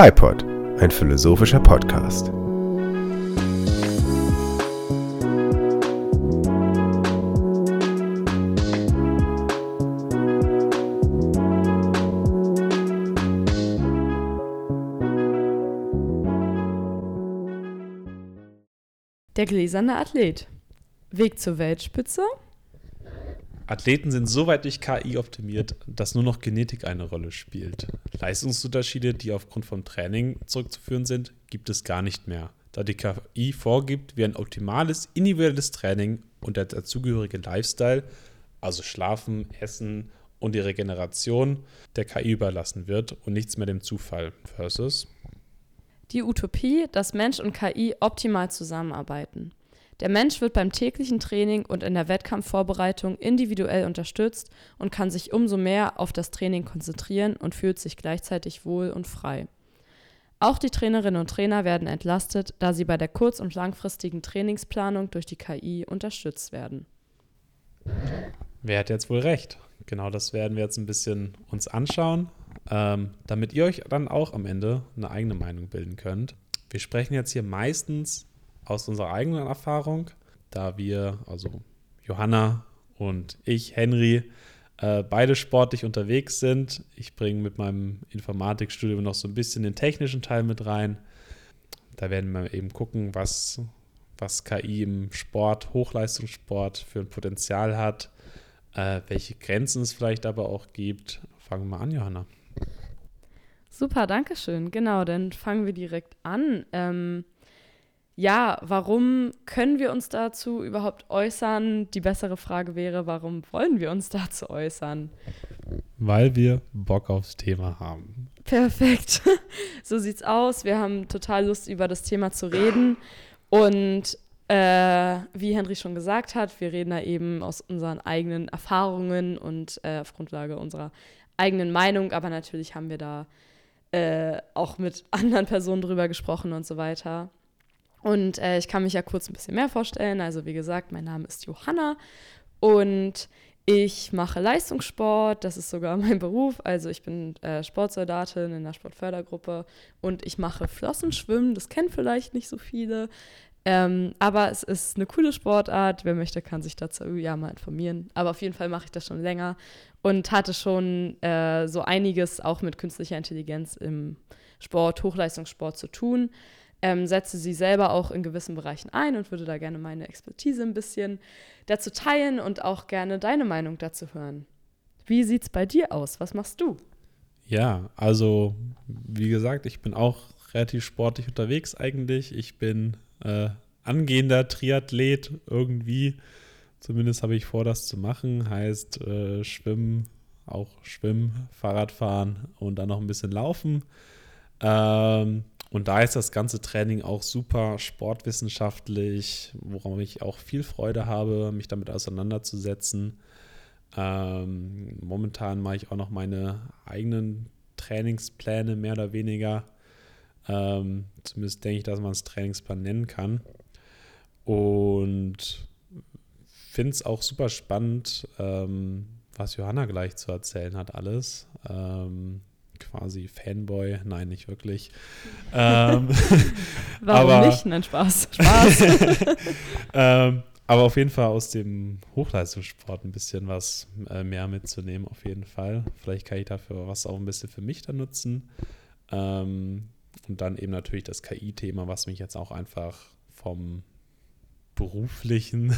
FIPOD, ein philosophischer Podcast. Der gläserne Athlet. Weg zur Weltspitze? Athleten sind so weit durch KI optimiert, dass nur noch Genetik eine Rolle spielt. Leistungsunterschiede, die aufgrund vom Training zurückzuführen sind, gibt es gar nicht mehr, da die KI vorgibt, wie ein optimales individuelles Training und der dazugehörige Lifestyle, also Schlafen, Essen und die Regeneration, der KI überlassen wird und nichts mehr dem Zufall. Versus Die Utopie, dass Mensch und KI optimal zusammenarbeiten. Der Mensch wird beim täglichen Training und in der Wettkampfvorbereitung individuell unterstützt und kann sich umso mehr auf das Training konzentrieren und fühlt sich gleichzeitig wohl und frei. Auch die Trainerinnen und Trainer werden entlastet, da sie bei der kurz- und langfristigen Trainingsplanung durch die KI unterstützt werden. Wer hat jetzt wohl recht? Genau das werden wir jetzt ein bisschen uns anschauen, ähm, damit ihr euch dann auch am Ende eine eigene Meinung bilden könnt. Wir sprechen jetzt hier meistens aus unserer eigenen Erfahrung, da wir, also Johanna und ich, Henry, äh, beide sportlich unterwegs sind. Ich bringe mit meinem Informatikstudium noch so ein bisschen den technischen Teil mit rein. Da werden wir eben gucken, was, was KI im Sport, Hochleistungssport für ein Potenzial hat, äh, welche Grenzen es vielleicht aber auch gibt. Fangen wir mal an, Johanna. Super, danke schön. Genau, dann fangen wir direkt an. Ähm, ja, warum können wir uns dazu überhaupt äußern? Die bessere Frage wäre, warum wollen wir uns dazu äußern? Weil wir Bock aufs Thema haben. Perfekt. So sieht's aus. Wir haben total Lust, über das Thema zu reden. Und äh, wie Henry schon gesagt hat, wir reden da eben aus unseren eigenen Erfahrungen und äh, auf Grundlage unserer eigenen Meinung. Aber natürlich haben wir da äh, auch mit anderen Personen drüber gesprochen und so weiter. Und äh, ich kann mich ja kurz ein bisschen mehr vorstellen. Also wie gesagt, mein Name ist Johanna und ich mache Leistungssport. Das ist sogar mein Beruf. Also ich bin äh, Sportsoldatin in der Sportfördergruppe und ich mache Flossenschwimmen. Das kennen vielleicht nicht so viele. Ähm, aber es ist eine coole Sportart. Wer möchte, kann sich dazu ja mal informieren. Aber auf jeden Fall mache ich das schon länger und hatte schon äh, so einiges auch mit künstlicher Intelligenz im Sport, Hochleistungssport zu tun ähm, setze sie selber auch in gewissen Bereichen ein und würde da gerne meine Expertise ein bisschen dazu teilen und auch gerne deine Meinung dazu hören. Wie sieht es bei dir aus? Was machst du? Ja, also wie gesagt, ich bin auch relativ sportlich unterwegs eigentlich. Ich bin äh, angehender Triathlet irgendwie. Zumindest habe ich vor, das zu machen. Heißt äh, Schwimmen, auch Schwimmen, Fahrradfahren und dann noch ein bisschen Laufen. Ähm, und da ist das ganze Training auch super sportwissenschaftlich, woran ich auch viel Freude habe, mich damit auseinanderzusetzen. Ähm, momentan mache ich auch noch meine eigenen Trainingspläne, mehr oder weniger. Ähm, zumindest denke ich, dass man es Trainingsplan nennen kann. Und finde es auch super spannend, ähm, was Johanna gleich zu erzählen hat, alles. Ähm, quasi Fanboy. Nein, nicht wirklich. ähm, Warum aber, nicht? Nein, Spaß. Spaß. ähm, aber auf jeden Fall aus dem Hochleistungssport ein bisschen was äh, mehr mitzunehmen, auf jeden Fall. Vielleicht kann ich dafür was auch ein bisschen für mich dann nutzen. Ähm, und dann eben natürlich das KI-Thema, was mich jetzt auch einfach vom beruflichen,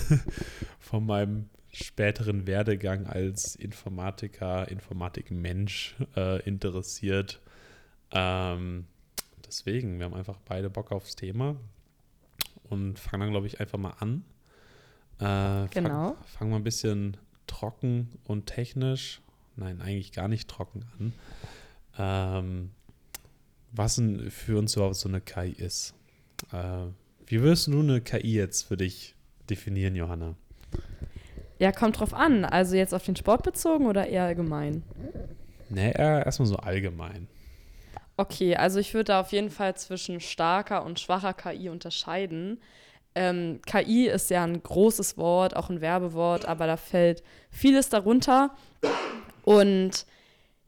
von meinem späteren Werdegang als Informatiker, Informatikmensch äh, interessiert. Ähm, deswegen, wir haben einfach beide Bock aufs Thema und fangen dann, glaube ich, einfach mal an. Äh, genau. Fangen fang mal ein bisschen trocken und technisch, nein, eigentlich gar nicht trocken an. Ähm, was denn für uns überhaupt so eine KI ist. Äh, wie wirst du eine KI jetzt für dich definieren, Johanna? Ja, kommt drauf an. Also jetzt auf den Sport bezogen oder eher allgemein? Nee, erstmal so allgemein. Okay, also ich würde da auf jeden Fall zwischen starker und schwacher KI unterscheiden. Ähm, KI ist ja ein großes Wort, auch ein Werbewort, aber da fällt vieles darunter. Und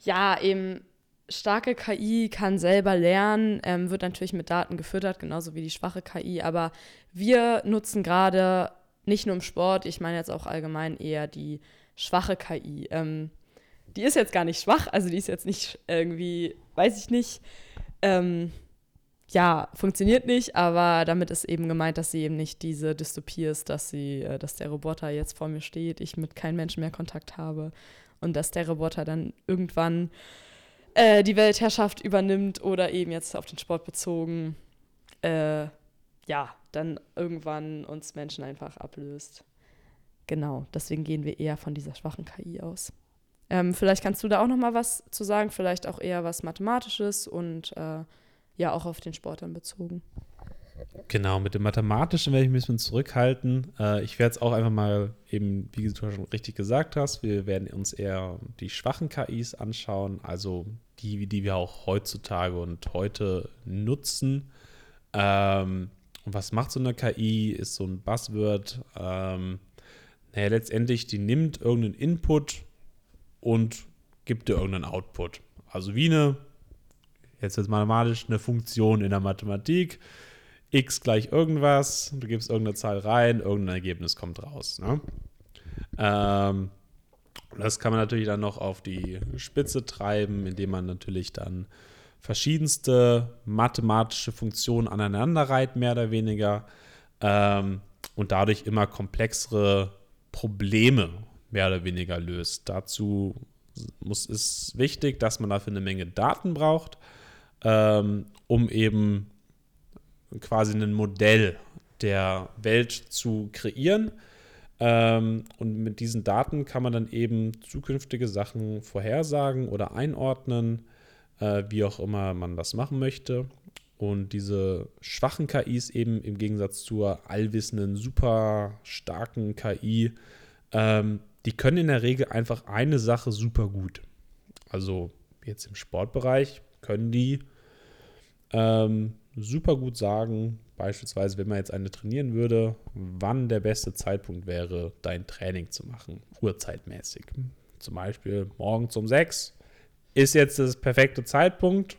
ja, eben starke KI kann selber lernen, ähm, wird natürlich mit Daten gefüttert, genauso wie die schwache KI. Aber wir nutzen gerade nicht nur im Sport, ich meine jetzt auch allgemein eher die schwache KI. Ähm, die ist jetzt gar nicht schwach, also die ist jetzt nicht irgendwie, weiß ich nicht, ähm, ja, funktioniert nicht, aber damit ist eben gemeint, dass sie eben nicht diese Dystopie ist, dass sie, äh, dass der Roboter jetzt vor mir steht, ich mit keinem Menschen mehr Kontakt habe und dass der Roboter dann irgendwann äh, die Weltherrschaft übernimmt oder eben jetzt auf den Sport bezogen, äh, ja, dann irgendwann uns Menschen einfach ablöst. Genau, deswegen gehen wir eher von dieser schwachen KI aus. Ähm, vielleicht kannst du da auch noch mal was zu sagen, vielleicht auch eher was Mathematisches und äh, ja auch auf den Sport dann bezogen. Genau, mit dem Mathematischen werde ich ein bisschen zurückhalten. Äh, ich werde es auch einfach mal eben, wie du schon richtig gesagt hast, wir werden uns eher die schwachen KIs anschauen, also die, die wir auch heutzutage und heute nutzen. Ähm, und was macht so eine KI? Ist so ein Buzzword. Ähm, naja, letztendlich, die nimmt irgendeinen Input und gibt dir irgendeinen Output. Also wie eine, jetzt jetzt mathematisch, eine Funktion in der Mathematik. x gleich irgendwas, du gibst irgendeine Zahl rein, irgendein Ergebnis kommt raus. Ne? Ähm, das kann man natürlich dann noch auf die Spitze treiben, indem man natürlich dann verschiedenste mathematische Funktionen aneinander reiht, mehr oder weniger, ähm, und dadurch immer komplexere Probleme mehr oder weniger löst. Dazu muss, ist wichtig, dass man dafür eine Menge Daten braucht, ähm, um eben quasi ein Modell der Welt zu kreieren. Ähm, und mit diesen Daten kann man dann eben zukünftige Sachen vorhersagen oder einordnen äh, wie auch immer man das machen möchte. Und diese schwachen KIs eben im Gegensatz zur allwissenden, super starken KI, ähm, die können in der Regel einfach eine Sache super gut. Also jetzt im Sportbereich können die ähm, super gut sagen, beispielsweise wenn man jetzt eine trainieren würde, wann der beste Zeitpunkt wäre, dein Training zu machen, uhrzeitmäßig. Zum Beispiel morgens um 6 ist jetzt das perfekte Zeitpunkt.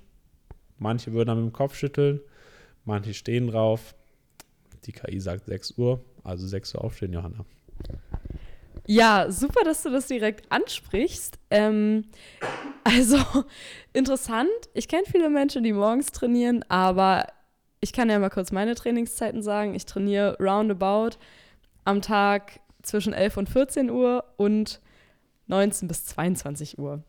Manche würden mit dem Kopf schütteln, manche stehen drauf. Die KI sagt 6 Uhr, also 6 Uhr aufstehen, Johanna. Ja, super, dass du das direkt ansprichst. Ähm, also interessant. Ich kenne viele Menschen, die morgens trainieren, aber ich kann ja mal kurz meine Trainingszeiten sagen. Ich trainiere roundabout am Tag zwischen 11 und 14 Uhr und 19 bis 22 Uhr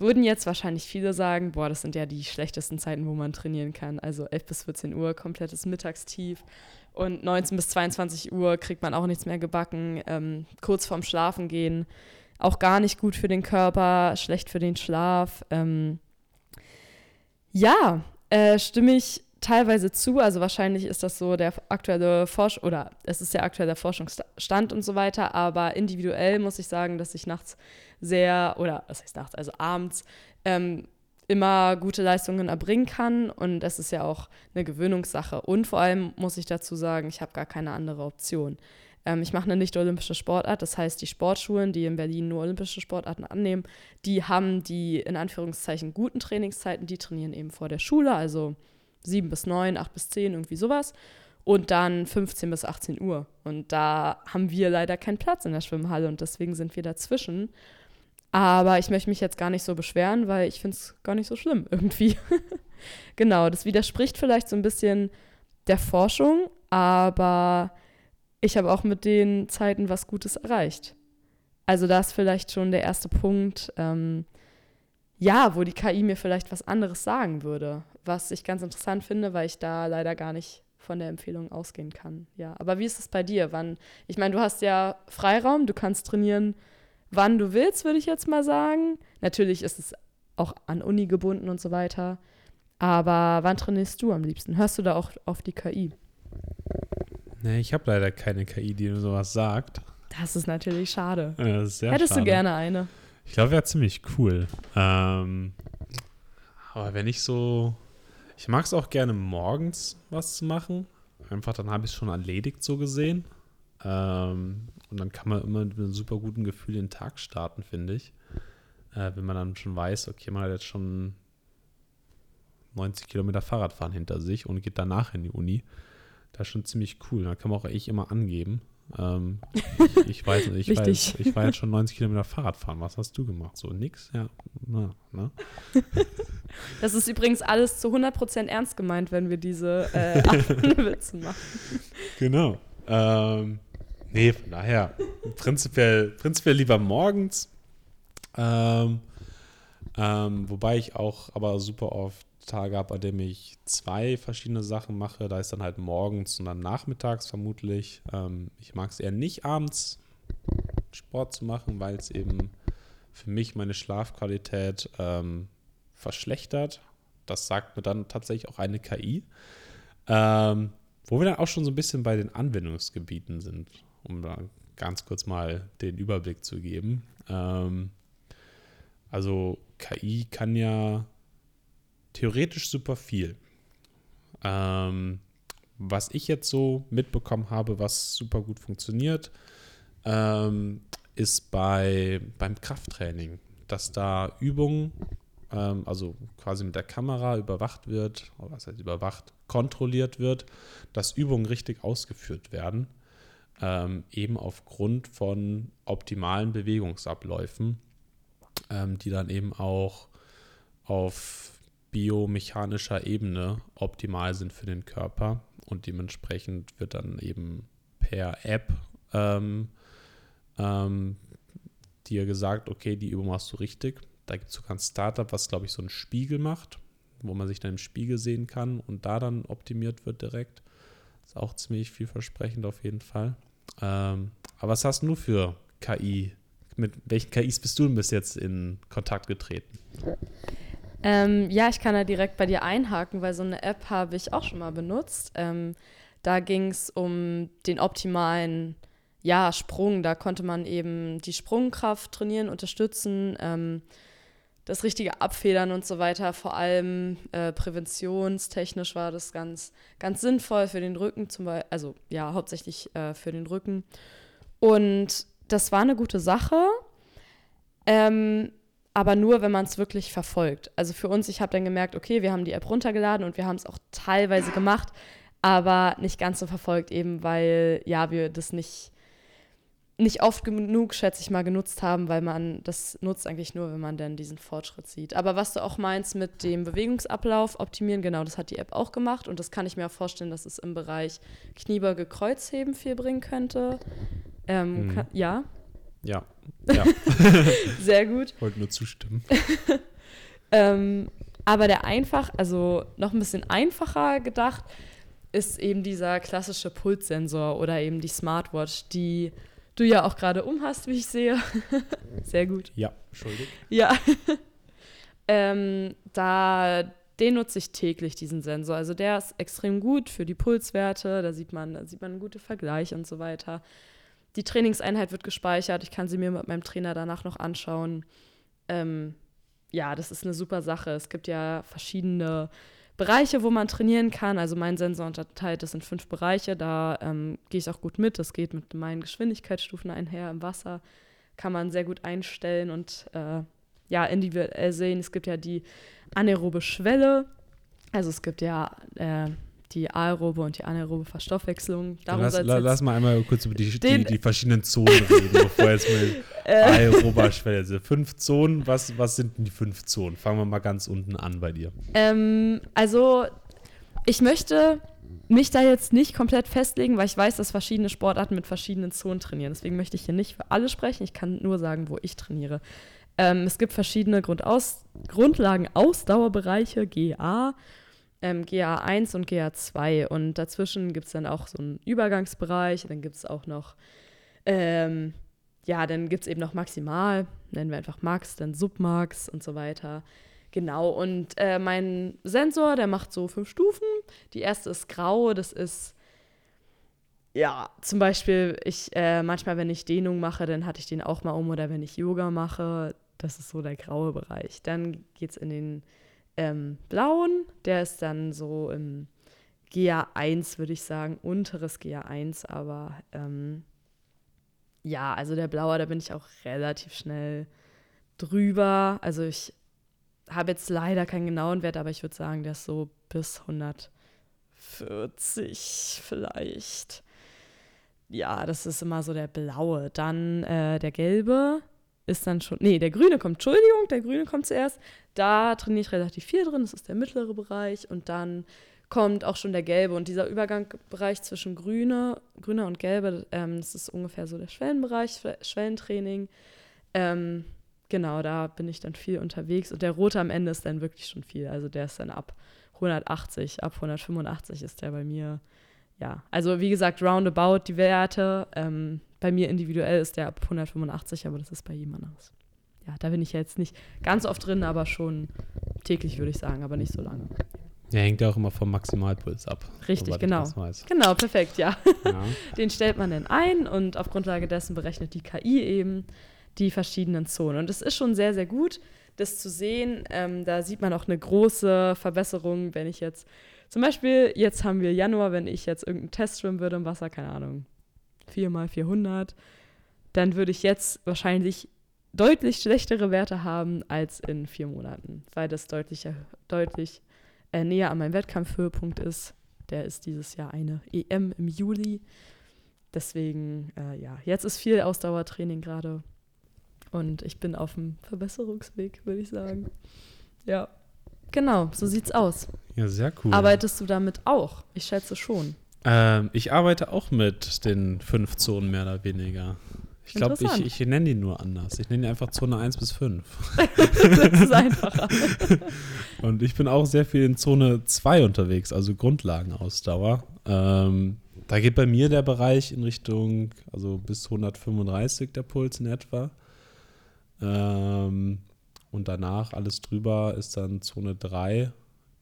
würden jetzt wahrscheinlich viele sagen, boah, das sind ja die schlechtesten Zeiten, wo man trainieren kann. Also 11 bis 14 Uhr, komplettes Mittagstief. Und 19 bis 22 Uhr kriegt man auch nichts mehr gebacken. Ähm, kurz vorm Schlafen gehen, auch gar nicht gut für den Körper, schlecht für den Schlaf. Ähm, ja, äh, stimme ich teilweise zu. Also wahrscheinlich ist das so der aktuelle Forsch oder es ist der aktuelle Forschungsstand und so weiter. Aber individuell muss ich sagen, dass ich nachts sehr, oder was heißt nachts, also abends, ähm, immer gute Leistungen erbringen kann. Und das ist ja auch eine Gewöhnungssache. Und vor allem muss ich dazu sagen, ich habe gar keine andere Option. Ähm, ich mache eine nicht-olympische Sportart. Das heißt, die Sportschulen, die in Berlin nur olympische Sportarten annehmen, die haben die in Anführungszeichen guten Trainingszeiten. Die trainieren eben vor der Schule, also 7 bis 9, 8 bis 10, irgendwie sowas. Und dann 15 bis 18 Uhr. Und da haben wir leider keinen Platz in der Schwimmhalle und deswegen sind wir dazwischen. Aber ich möchte mich jetzt gar nicht so beschweren, weil ich finde es gar nicht so schlimm irgendwie. genau, das widerspricht vielleicht so ein bisschen der Forschung, aber ich habe auch mit den Zeiten was Gutes erreicht. Also das ist vielleicht schon der erste Punkt, ähm, ja, wo die KI mir vielleicht was anderes sagen würde, was ich ganz interessant finde, weil ich da leider gar nicht von der Empfehlung ausgehen kann. Ja, aber wie ist es bei dir? Wann? Ich meine, du hast ja Freiraum, du kannst trainieren, wann du willst, würde ich jetzt mal sagen. Natürlich ist es auch an Uni gebunden und so weiter. Aber wann trainierst du am liebsten? Hörst du da auch auf die KI? Nee, ich habe leider keine KI, die mir sowas sagt. Das ist natürlich schade. Ja, ist Hättest schade. du gerne eine? Ich glaube, wäre ziemlich cool. Ähm, aber wenn ich so. Ich mag es auch gerne morgens was zu machen. Einfach dann habe ich es schon erledigt, so gesehen. Ähm, und dann kann man immer mit einem super guten Gefühl den Tag starten, finde ich. Äh, wenn man dann schon weiß, okay, man hat jetzt schon 90 Kilometer Fahrradfahren hinter sich und geht danach in die Uni. Das ist schon ziemlich cool. Da kann man auch echt immer angeben. Ähm, ich, ich, weiß nicht, ich, weiß, ich war jetzt schon 90 Kilometer Fahrrad fahren. Was hast du gemacht? So nix? Ja, na, ne? Das ist übrigens alles zu 100% ernst gemeint, wenn wir diese äh, Witze machen. Genau. Ähm, nee, von daher, prinzipiell, prinzipiell lieber morgens. Ähm, ähm, wobei ich auch aber super oft Tage habe, bei denen ich zwei verschiedene Sachen mache. Da ist dann halt morgens und dann nachmittags vermutlich. Ähm, ich mag es eher nicht abends Sport zu machen, weil es eben für mich meine Schlafqualität ähm, verschlechtert. Das sagt mir dann tatsächlich auch eine KI. Ähm, wo wir dann auch schon so ein bisschen bei den Anwendungsgebieten sind, um da ganz kurz mal den Überblick zu geben. Ähm, also KI kann ja theoretisch super viel. Ähm, was ich jetzt so mitbekommen habe, was super gut funktioniert, ähm, ist bei, beim Krafttraining, dass da Übungen, ähm, also quasi mit der Kamera überwacht wird, oder was heißt überwacht, kontrolliert wird, dass Übungen richtig ausgeführt werden, ähm, eben aufgrund von optimalen Bewegungsabläufen, ähm, die dann eben auch auf biomechanischer Ebene optimal sind für den Körper und dementsprechend wird dann eben per App ähm, ähm, dir gesagt, okay, die Übung machst du richtig. Da gibt es sogar ein Startup, was glaube ich so einen Spiegel macht, wo man sich dann im Spiegel sehen kann und da dann optimiert wird direkt. Ist auch ziemlich vielversprechend auf jeden Fall. Ähm, aber was hast du für KI? Mit welchen KIs bist du denn bis jetzt in Kontakt getreten? Ähm, ja, ich kann da direkt bei dir einhaken, weil so eine App habe ich auch schon mal benutzt. Ähm, da ging es um den optimalen ja, Sprung. Da konnte man eben die Sprungkraft trainieren, unterstützen, ähm, das richtige Abfedern und so weiter. Vor allem äh, präventionstechnisch war das ganz, ganz sinnvoll für den Rücken, zum Beispiel, also ja, hauptsächlich äh, für den Rücken. Und das war eine gute Sache. Ähm, aber nur, wenn man es wirklich verfolgt. Also für uns, ich habe dann gemerkt, okay, wir haben die App runtergeladen und wir haben es auch teilweise gemacht, aber nicht ganz so verfolgt, eben weil, ja, wir das nicht, nicht oft genug, schätze ich mal, genutzt haben, weil man das nutzt eigentlich nur, wenn man dann diesen Fortschritt sieht. Aber was du auch meinst mit dem Bewegungsablauf optimieren, genau, das hat die App auch gemacht und das kann ich mir auch vorstellen, dass es im Bereich Kniebeuge, Kreuzheben viel bringen könnte. Ähm, mhm. kann, ja, ja. ja. Sehr gut. Ich wollte nur zustimmen. ähm, aber der einfach, also noch ein bisschen einfacher gedacht, ist eben dieser klassische Pulssensor oder eben die Smartwatch, die du ja auch gerade umhast, wie ich sehe. Sehr gut. Ja, schuldig. Ja. ähm, da, den nutze ich täglich, diesen Sensor. Also der ist extrem gut für die Pulswerte, da sieht man, da sieht man einen guten Vergleich und so weiter. Die Trainingseinheit wird gespeichert. Ich kann sie mir mit meinem Trainer danach noch anschauen. Ähm, ja, das ist eine super Sache. Es gibt ja verschiedene Bereiche, wo man trainieren kann. Also mein Sensor unterteilt das in fünf Bereiche. Da ähm, gehe ich auch gut mit. Das geht mit meinen Geschwindigkeitsstufen einher im Wasser. Kann man sehr gut einstellen und äh, ja, individuell sehen. Es gibt ja die anaerobe Schwelle. Also es gibt ja äh, die aerobe und die anaerobe Verstoffwechslung. Darum lass, la, lass mal einmal kurz über die, die, die, verschiedenen Zonen reden, bevor jetzt mal äh. aerober Schwelle. Also fünf Zonen, was, was sind denn die fünf Zonen? Fangen wir mal ganz unten an bei dir. Ähm, also ich möchte mich da jetzt nicht komplett festlegen, weil ich weiß, dass verschiedene Sportarten mit verschiedenen Zonen trainieren. Deswegen möchte ich hier nicht für alle sprechen. Ich kann nur sagen, wo ich trainiere. Ähm, es gibt verschiedene Grundaus Grundlagen-Ausdauerbereiche, GA ähm, GA1 und GA2 und dazwischen gibt es dann auch so einen Übergangsbereich, dann gibt es auch noch, ähm, ja, dann gibt es eben noch Maximal, nennen wir einfach Max, dann Submax und so weiter. Genau, und äh, mein Sensor, der macht so fünf Stufen. Die erste ist grau, das ist, ja, zum Beispiel, ich, äh, manchmal, wenn ich Dehnung mache, dann hatte ich den auch mal um oder wenn ich Yoga mache, das ist so der graue Bereich. Dann geht es in den ähm, blauen. Der ist dann so im GA1, würde ich sagen, unteres GA1, aber ähm, ja, also der blaue, da bin ich auch relativ schnell drüber. Also ich habe jetzt leider keinen genauen Wert, aber ich würde sagen, der ist so bis 140 vielleicht. Ja, das ist immer so der blaue. Dann äh, der gelbe ist dann schon, nee, der grüne kommt, Entschuldigung, der grüne kommt zuerst. Da trainiere ich relativ viel drin, das ist der mittlere Bereich. Und dann kommt auch schon der gelbe. Und dieser Übergangsbereich zwischen grüne, grüner und gelbe, ähm, das ist ungefähr so der Schwellenbereich, Schwellentraining. Ähm, genau, da bin ich dann viel unterwegs. Und der rote am Ende ist dann wirklich schon viel. Also der ist dann ab 180, ab 185 ist der bei mir. Ja, also wie gesagt, roundabout die Werte. Ähm, bei mir individuell ist der ab 185, aber das ist bei jedem anders. Ja, da bin ich jetzt nicht ganz oft drin, aber schon täglich, würde ich sagen, aber nicht so lange. Ja, hängt ja auch immer vom Maximalpuls ab. Richtig, genau. Genau, perfekt, ja. ja. Den stellt man dann ein und auf Grundlage dessen berechnet die KI eben die verschiedenen Zonen. Und es ist schon sehr, sehr gut, das zu sehen. Ähm, da sieht man auch eine große Verbesserung, wenn ich jetzt, zum Beispiel, jetzt haben wir Januar, wenn ich jetzt irgendeinen Test schwimmen würde im Wasser, keine Ahnung, 4 mal 400, dann würde ich jetzt wahrscheinlich deutlich schlechtere Werte haben als in vier Monaten, weil das deutlich, deutlich äh, näher an meinem Wettkampfhöhepunkt ist. Der ist dieses Jahr eine EM im Juli. Deswegen, äh, ja, jetzt ist viel Ausdauertraining gerade. Und ich bin auf dem Verbesserungsweg, würde ich sagen. Ja, genau, so sieht's aus. Ja, sehr cool. Arbeitest du damit auch? Ich schätze schon. Ähm, ich arbeite auch mit den fünf Zonen mehr oder weniger. Ich glaube, ich, ich nenne die nur anders. Ich nenne die einfach Zone 1 bis 5. das ist einfacher. Und ich bin auch sehr viel in Zone 2 unterwegs, also Grundlagenausdauer. Ähm, da geht bei mir der Bereich in Richtung, also bis 135 der Puls in etwa. Ähm, und danach alles drüber ist dann Zone 3.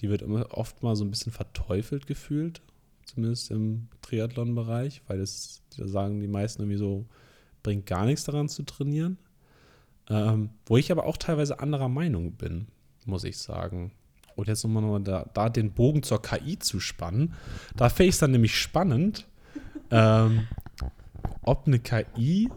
Die wird immer oft mal so ein bisschen verteufelt gefühlt, zumindest im Triathlon-Bereich, weil es, da sagen die meisten irgendwie so, bringt gar nichts daran zu trainieren. Ähm, wo ich aber auch teilweise anderer Meinung bin, muss ich sagen. Und jetzt nochmal noch da, da den Bogen zur KI zu spannen. Da fände ich es dann nämlich spannend, ähm, ob eine KI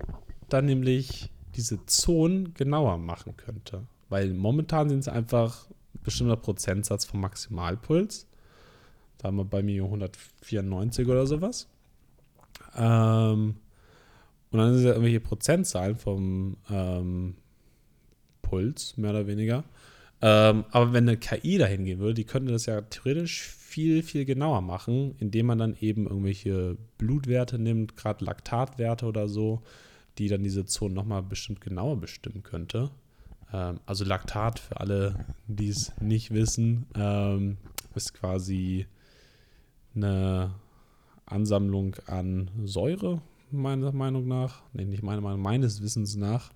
dann nämlich diese Zonen genauer machen könnte. Weil momentan sind es einfach ein bestimmter Prozentsatz vom Maximalpuls. Da haben wir bei mir 194 oder sowas. Ähm, und dann sind es ja irgendwelche Prozentzahlen vom ähm, Puls, mehr oder weniger. Ähm, aber wenn eine KI dahin gehen würde, die könnte das ja theoretisch viel, viel genauer machen, indem man dann eben irgendwelche Blutwerte nimmt, gerade Laktatwerte oder so, die dann diese Zonen nochmal bestimmt genauer bestimmen könnte. Ähm, also Laktat, für alle, die es nicht wissen, ähm, ist quasi eine Ansammlung an Säure, meiner Meinung nach, nee, nicht meiner Meinung, meines Wissens nach,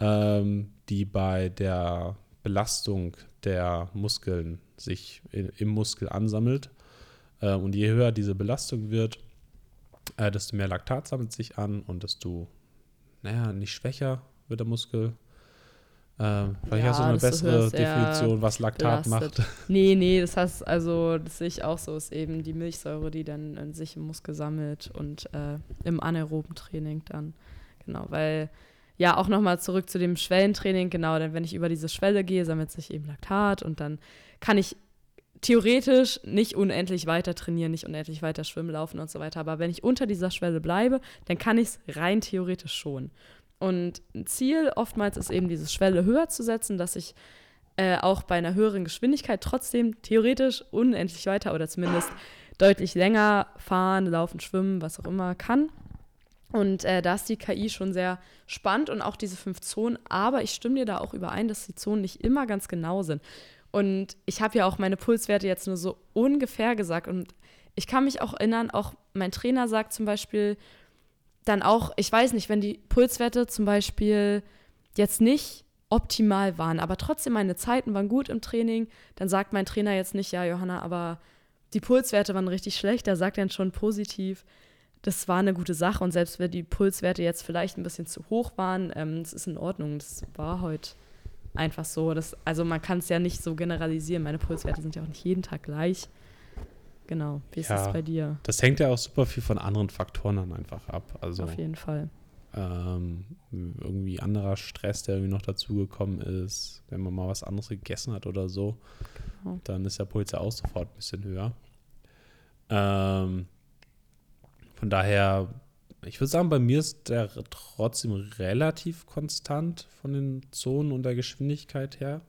ähm, die bei der Belastung der Muskeln sich in, im Muskel ansammelt. Äh, und je höher diese Belastung wird, äh, desto mehr Laktat sammelt sich an und desto, naja, nicht schwächer wird der Muskel, ähm, vielleicht ja, hast du eine bessere Definition, was Laktat belastet. macht. Nee, nee, das heißt, also, das sehe ich auch so, ist eben die Milchsäure, die dann in sich im Muskel sammelt und äh, im anaeroben Training dann. Genau, weil, ja, auch nochmal zurück zu dem Schwellentraining, genau, denn wenn ich über diese Schwelle gehe, sammelt sich eben Laktat und dann kann ich theoretisch nicht unendlich weiter trainieren, nicht unendlich weiter schwimmen, laufen und so weiter. Aber wenn ich unter dieser Schwelle bleibe, dann kann ich es rein theoretisch schon. Und ein Ziel oftmals ist eben diese Schwelle höher zu setzen, dass ich äh, auch bei einer höheren Geschwindigkeit trotzdem theoretisch unendlich weiter oder zumindest deutlich länger fahren, laufen, schwimmen, was auch immer kann. Und äh, da ist die KI schon sehr spannend und auch diese fünf Zonen. Aber ich stimme dir da auch überein, dass die Zonen nicht immer ganz genau sind. Und ich habe ja auch meine Pulswerte jetzt nur so ungefähr gesagt. Und ich kann mich auch erinnern, auch mein Trainer sagt zum Beispiel, dann auch, ich weiß nicht, wenn die Pulswerte zum Beispiel jetzt nicht optimal waren, aber trotzdem meine Zeiten waren gut im Training, dann sagt mein Trainer jetzt nicht, ja, Johanna, aber die Pulswerte waren richtig schlecht, er sagt dann schon positiv, das war eine gute Sache und selbst wenn die Pulswerte jetzt vielleicht ein bisschen zu hoch waren, ähm, das ist in Ordnung, das war heute einfach so. Das, also man kann es ja nicht so generalisieren, meine Pulswerte sind ja auch nicht jeden Tag gleich. Genau. Wie ist ja, es bei dir? Das hängt ja auch super viel von anderen Faktoren dann einfach ab. Also, Auf jeden Fall. ähm, irgendwie anderer Stress, der irgendwie noch dazugekommen ist, wenn man mal was anderes gegessen hat oder so, Genau. dann ist der Puls ja auch sofort ein bisschen höher. Ähm, von daher, ich würde sagen, bei mir ist der trotzdem relativ konstant von den Zonen und der Geschwindigkeit her.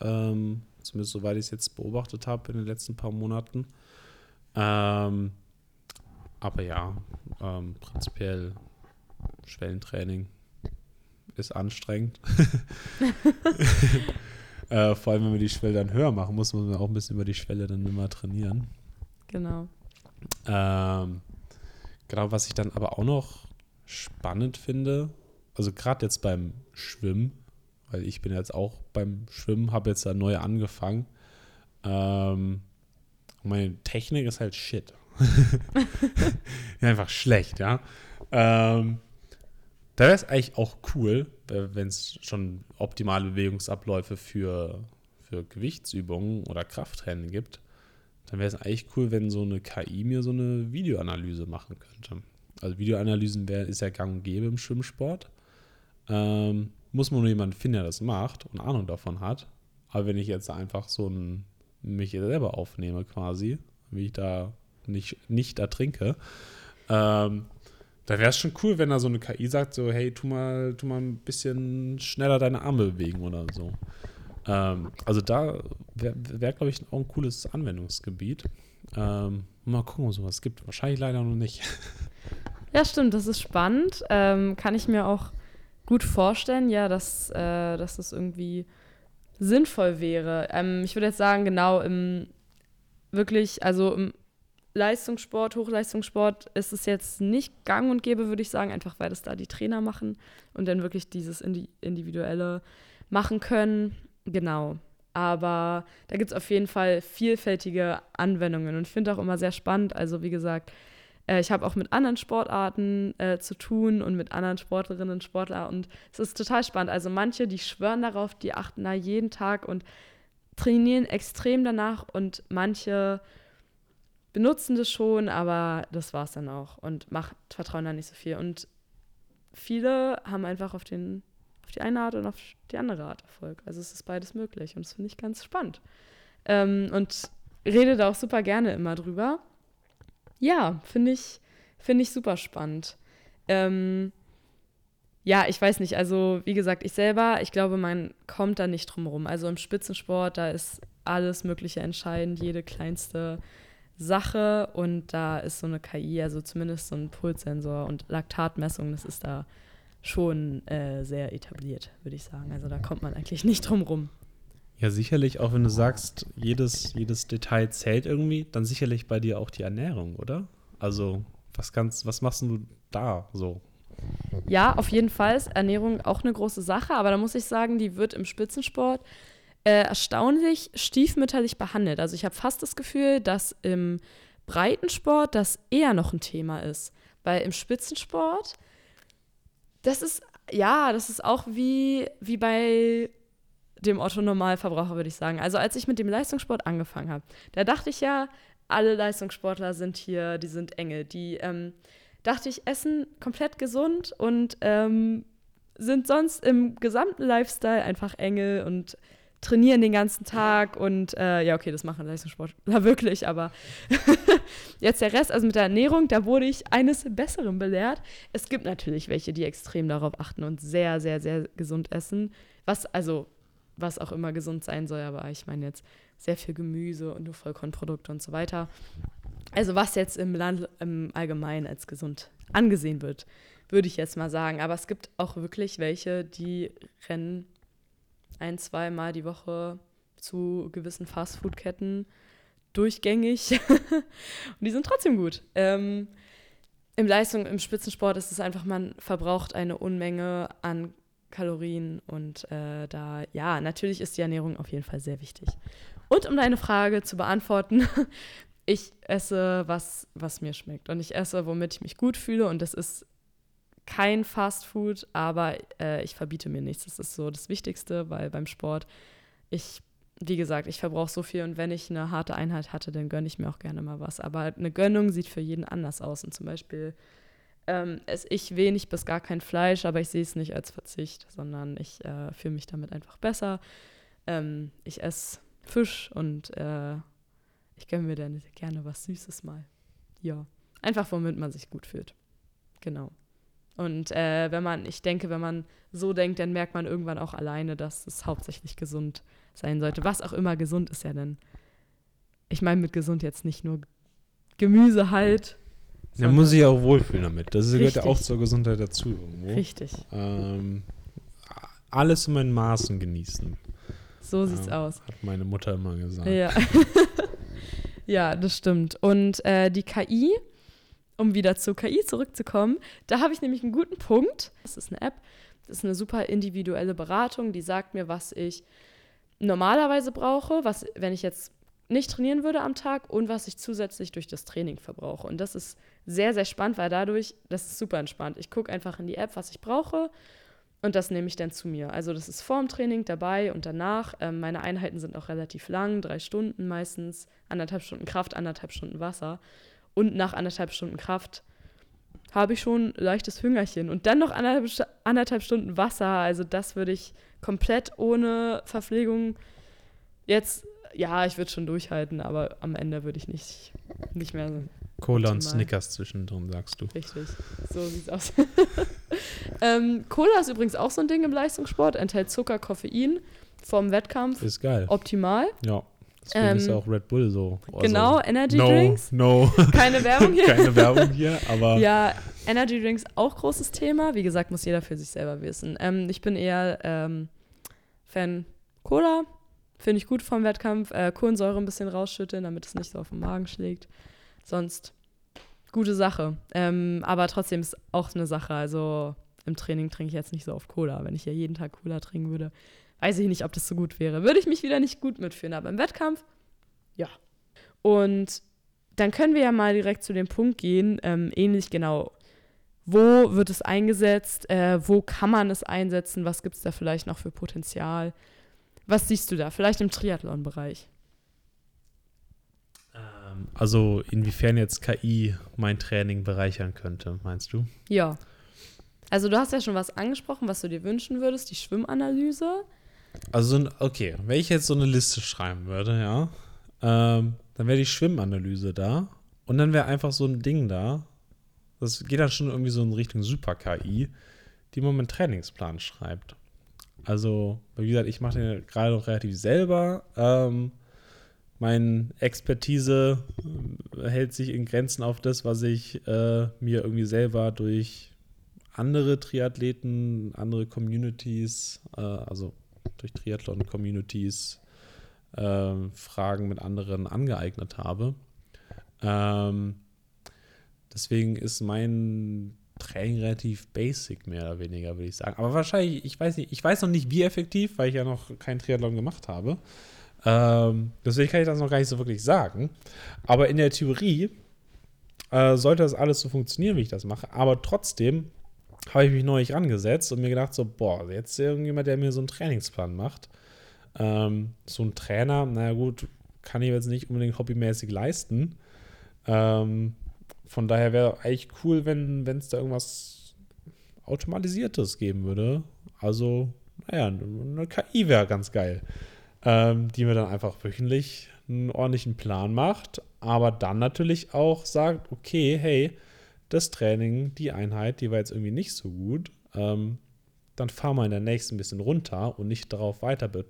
Ähm, zumindest soweit ich es jetzt beobachtet habe in den letzten paar Monaten. Ähm, aber ja, ähm, prinzipiell Schwellentraining ist anstrengend. äh, vor allem, wenn wir die Schwelle dann höher machen muss, muss man auch ein bisschen über die Schwelle dann immer trainieren. Genau. Ähm, genau, was ich dann aber auch noch spannend finde, also gerade jetzt beim Schwimmen, weil ich bin jetzt auch beim Schwimmen, habe jetzt da neu angefangen. Ähm, und meine Technik ist halt shit. Einfach schlecht, ja. Ähm, da wäre es eigentlich auch cool, wenn es schon optimale Bewegungsabläufe für, für Gewichtsübungen oder Krafttraining gibt. Dann wäre es eigentlich cool, wenn so eine KI mir so eine Videoanalyse machen könnte. Also Videoanalysen wär, ist ja gang und gäbe im Schwimmsport. Ähm, muss man nur jemanden finden, der das macht und Ahnung davon hat. Aber wenn ich jetzt einfach so ein, mich selber aufnehme quasi, wie ich da nicht, nicht ertrinke, ähm, da wäre es schon cool, wenn da so eine KI sagt, so, hey, tu mal, tu mal ein bisschen schneller deine Arme bewegen oder so. Ähm, also da wäre, wär, glaube ich, auch ein cooles Anwendungsgebiet. Ähm, mal gucken, es sowas gibt. Wahrscheinlich leider noch nicht. Ja, stimmt, das ist spannend. Ähm, kann ich mir auch gut vorstellen, ja, dass, äh, dass das irgendwie sinnvoll wäre. Ähm, ich würde jetzt sagen, genau im wirklich, also im Leistungssport, Hochleistungssport ist es jetzt nicht gang und gäbe, würde ich sagen, einfach weil das da die Trainer machen und dann wirklich dieses Indi Individuelle machen können. Genau. Aber da gibt es auf jeden Fall vielfältige Anwendungen und ich finde auch immer sehr spannend. Also, wie gesagt, äh, ich habe auch mit anderen Sportarten äh, zu tun und mit anderen Sportlerinnen und Sportlern und es ist total spannend. Also, manche, die schwören darauf, die achten da jeden Tag und trainieren extrem danach und manche benutzen das schon, aber das war es dann auch und macht, vertrauen da nicht so viel. Und viele haben einfach auf, den, auf die eine Art und auf die andere Art Erfolg. Also es ist beides möglich und das finde ich ganz spannend. Ähm, und rede da auch super gerne immer drüber. Ja, finde ich, finde ich super spannend. Ähm, ja, ich weiß nicht, also wie gesagt, ich selber, ich glaube, man kommt da nicht drum rum. Also im Spitzensport, da ist alles Mögliche entscheidend, jede kleinste Sache und da ist so eine KI, also zumindest so ein Pulssensor und Laktatmessung, das ist da schon äh, sehr etabliert, würde ich sagen. Also da kommt man eigentlich nicht drum rum. Ja, sicherlich, auch wenn du sagst, jedes, jedes Detail zählt irgendwie, dann sicherlich bei dir auch die Ernährung, oder? Also, was kannst, was machst du da so? Ja, auf jeden Fall ist Ernährung auch eine große Sache, aber da muss ich sagen, die wird im Spitzensport äh, erstaunlich stiefmütterlich behandelt. Also ich habe fast das Gefühl, dass im Breitensport das eher noch ein Thema ist. Weil im Spitzensport, das ist, ja, das ist auch wie, wie bei dem Otto-Normalverbraucher, würde ich sagen. Also als ich mit dem Leistungssport angefangen habe, da dachte ich ja, alle Leistungssportler sind hier, die sind Engel. Die ähm, dachte ich, essen komplett gesund und ähm, sind sonst im gesamten Lifestyle einfach Engel und trainieren den ganzen Tag und äh, ja, okay, das machen Leistungssportler wirklich, aber jetzt der Rest, also mit der Ernährung, da wurde ich eines Besseren belehrt. Es gibt natürlich welche, die extrem darauf achten und sehr, sehr, sehr gesund essen. Was, also, was auch immer gesund sein soll, aber ich meine jetzt sehr viel Gemüse und nur Vollkornprodukte und so weiter. Also, was jetzt im Land im Allgemeinen als gesund angesehen wird, würde ich jetzt mal sagen. Aber es gibt auch wirklich welche, die rennen ein, zwei Mal die Woche zu gewissen Fastfood-Ketten durchgängig. und die sind trotzdem gut. Ähm, Im Leistung, im Spitzensport ist es einfach, man verbraucht eine Unmenge an Kalorien und äh, da, ja, natürlich ist die Ernährung auf jeden Fall sehr wichtig. Und um deine Frage zu beantworten, ich esse was, was mir schmeckt und ich esse, womit ich mich gut fühle und das ist kein Fast Food, aber äh, ich verbiete mir nichts. Das ist so das Wichtigste, weil beim Sport, ich, wie gesagt, ich verbrauche so viel und wenn ich eine harte Einheit hatte, dann gönne ich mir auch gerne mal was. Aber eine Gönnung sieht für jeden anders aus. Und zum Beispiel ähm, esse ich wenig bis gar kein Fleisch, aber ich sehe es nicht als Verzicht, sondern ich äh, fühle mich damit einfach besser. Ähm, ich esse Fisch und äh, ich gönne mir dann gerne was Süßes mal. Ja, einfach womit man sich gut fühlt. Genau. Und äh, wenn man, ich denke, wenn man so denkt, dann merkt man irgendwann auch alleine, dass es hauptsächlich gesund sein sollte. Was auch immer gesund ist ja denn. Ich meine mit gesund jetzt nicht nur Gemüse halt. Ja, muss sich ja auch wohlfühlen damit. Das gehört ja Richtig. auch zur Gesundheit dazu irgendwo. Richtig. Ähm, alles in meinen Maßen genießen, So sieht's Ja. aus. hat meine Mutter immer gesagt. Ja. ja, das stimmt. Und äh, die KI, um wieder zur KI zurückzukommen, da habe ich nämlich einen guten Punkt. Das ist eine App, das ist eine super individuelle Beratung, die sagt mir, was ich normalerweise brauche, was, wenn ich jetzt nicht trainieren würde am Tag und was ich zusätzlich durch das Training verbrauche. Und das ist sehr, sehr spannend, weil dadurch, das ist super entspannt. Ich gucke einfach in die App, was ich brauche und das nehme ich dann zu mir. Also das ist vorm Training dabei und danach. Ähm, meine Einheiten sind auch relativ lang, drei Stunden meistens, anderthalb Stunden Kraft, anderthalb Stunden Wasser. Und nach anderthalb Stunden Kraft habe ich schon leichtes Hüngerchen. Und dann noch anderthalb, anderthalb Stunden Wasser. Also das würde ich komplett ohne Verpflegung jetzt, ja, ich würde schon durchhalten, aber am Ende würde ich nicht, nicht mehr so Cola und. Snickers zwischendrin, sagst du. Richtig, so sieht's aus. ähm, Cola ist übrigens auch so ein Ding im Leistungssport, enthält Zucker, Koffein vom Wettkampf. Ist geil. Optimal. Ja. Deswegen ist Ähm, ja auch Red Bull so. also- genau, Energy no, Drinks. No, Keine Werbung hier. keine Werbung hier, aber Ja, Energy Drinks auch großes Thema. Wie gesagt, muss jeder für sich selber wissen. Ähm, ich bin eher ähm, Fan Cola. Finde ich gut vom Wettkampf. Äh, Kohlensäure ein bisschen rausschütteln, damit es nicht so auf den Magen schlägt. Sonst gute Sache. Ähm, aber trotzdem ist auch eine Sache. Also im Training trinke ich jetzt nicht so oft Cola. Wenn ich ja jeden Tag Cola trinken würde, weiß ich nicht, ob das so gut wäre. Würde ich mich wieder nicht gut mitführen. Aber im Wettkampf, ja. Und dann können wir ja mal direkt zu dem Punkt gehen, ähm, ähnlich genau. Wo wird es eingesetzt? Äh, wo kann man es einsetzen? Was gibt es da vielleicht noch für Potenzial? Was siehst du da? Vielleicht im Triathlon-Bereich. ähm, also inwiefern jetzt KI mein Training bereichern könnte, meinst du? Ja. Also du hast ja schon was angesprochen, was du dir wünschen würdest, die Schwimmanalyse. Also, okay, wenn ich jetzt so eine Liste schreiben würde, ja, ähm, dann wäre die Schwimmanalyse da und dann wäre einfach so ein Ding da. Das geht dann schon irgendwie so in Richtung Super-KI, die man meinen Trainingsplan schreibt. Also, wie gesagt, ich mache den gerade noch relativ selber. Ähm, meine Expertise äh, hält sich in Grenzen auf das, was ich äh, mir irgendwie selber durch andere Triathleten, andere Communities, äh, also durch Triathlon-Communities ähm, Fragen mit anderen angeeignet habe. Ähm, deswegen ist mein Training relativ basic, mehr oder weniger, würde ich sagen. Aber wahrscheinlich, ich weiß nicht, ich weiß noch nicht, wie effektiv, weil ich ja noch keinen Triathlon gemacht habe. Ähm, deswegen kann ich das noch gar nicht so wirklich sagen. Aber in der Theorie äh, sollte das alles so funktionieren, wie ich das mache. Aber trotzdem habe ich mich neulich rangesetzt und mir gedacht, so, boah, jetzt irgendjemand, der mir so einen Trainingsplan macht. Ähm, so ein Trainer, naja gut, kann ich jetzt nicht unbedingt hobbymäßig leisten. Ähm, von daher wäre eigentlich cool, wenn es da irgendwas Automatisiertes geben würde. Also, naja, eine KI wäre ganz geil. Ähm, die mir dann einfach wöchentlich einen ordentlichen Plan macht, aber dann natürlich auch sagt, okay, hey, das Training, die Einheit, die war jetzt irgendwie nicht so gut, ähm, dann fahr mal in der nächsten ein bisschen runter und nicht darauf weiter be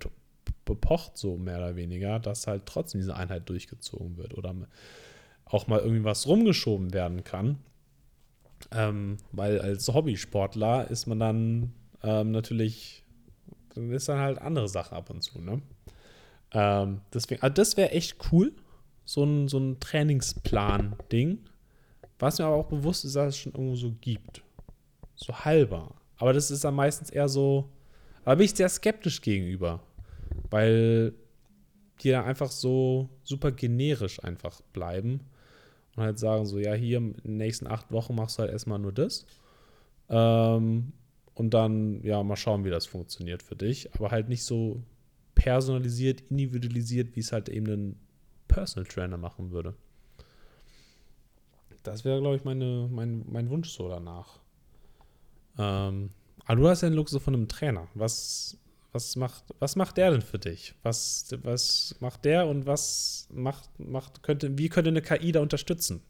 bepocht, so mehr oder weniger, dass halt trotzdem diese Einheit durchgezogen wird oder auch mal irgendwie was rumgeschoben werden kann. Ähm, weil als Hobbysportler ist man dann ähm, natürlich, dann ist dann halt andere Sachen ab und zu, ne? Ähm, deswegen, also das wäre echt cool, so ein, so ein Trainingsplan-Ding. Was mir aber auch bewusst ist, dass es schon irgendwo so gibt. So halber. Aber das ist dann meistens eher so, da bin ich sehr skeptisch gegenüber. Weil die dann einfach so super generisch einfach bleiben und halt sagen so, ja, hier in den nächsten acht Wochen machst du halt erstmal nur das. Ähm, und dann, ja, mal schauen, wie das funktioniert für dich. Aber halt nicht so personalisiert, individualisiert, wie es halt eben ein Personal Trainer machen würde. das wäre, glaube ich, meine, mein, mein Wunsch so danach. Ähm, aber du hast ja den Luxus von einem Trainer. Was, was, macht, was macht der denn für dich? Was, was macht der und was macht, macht, könnte, wie könnte eine KI da unterstützen?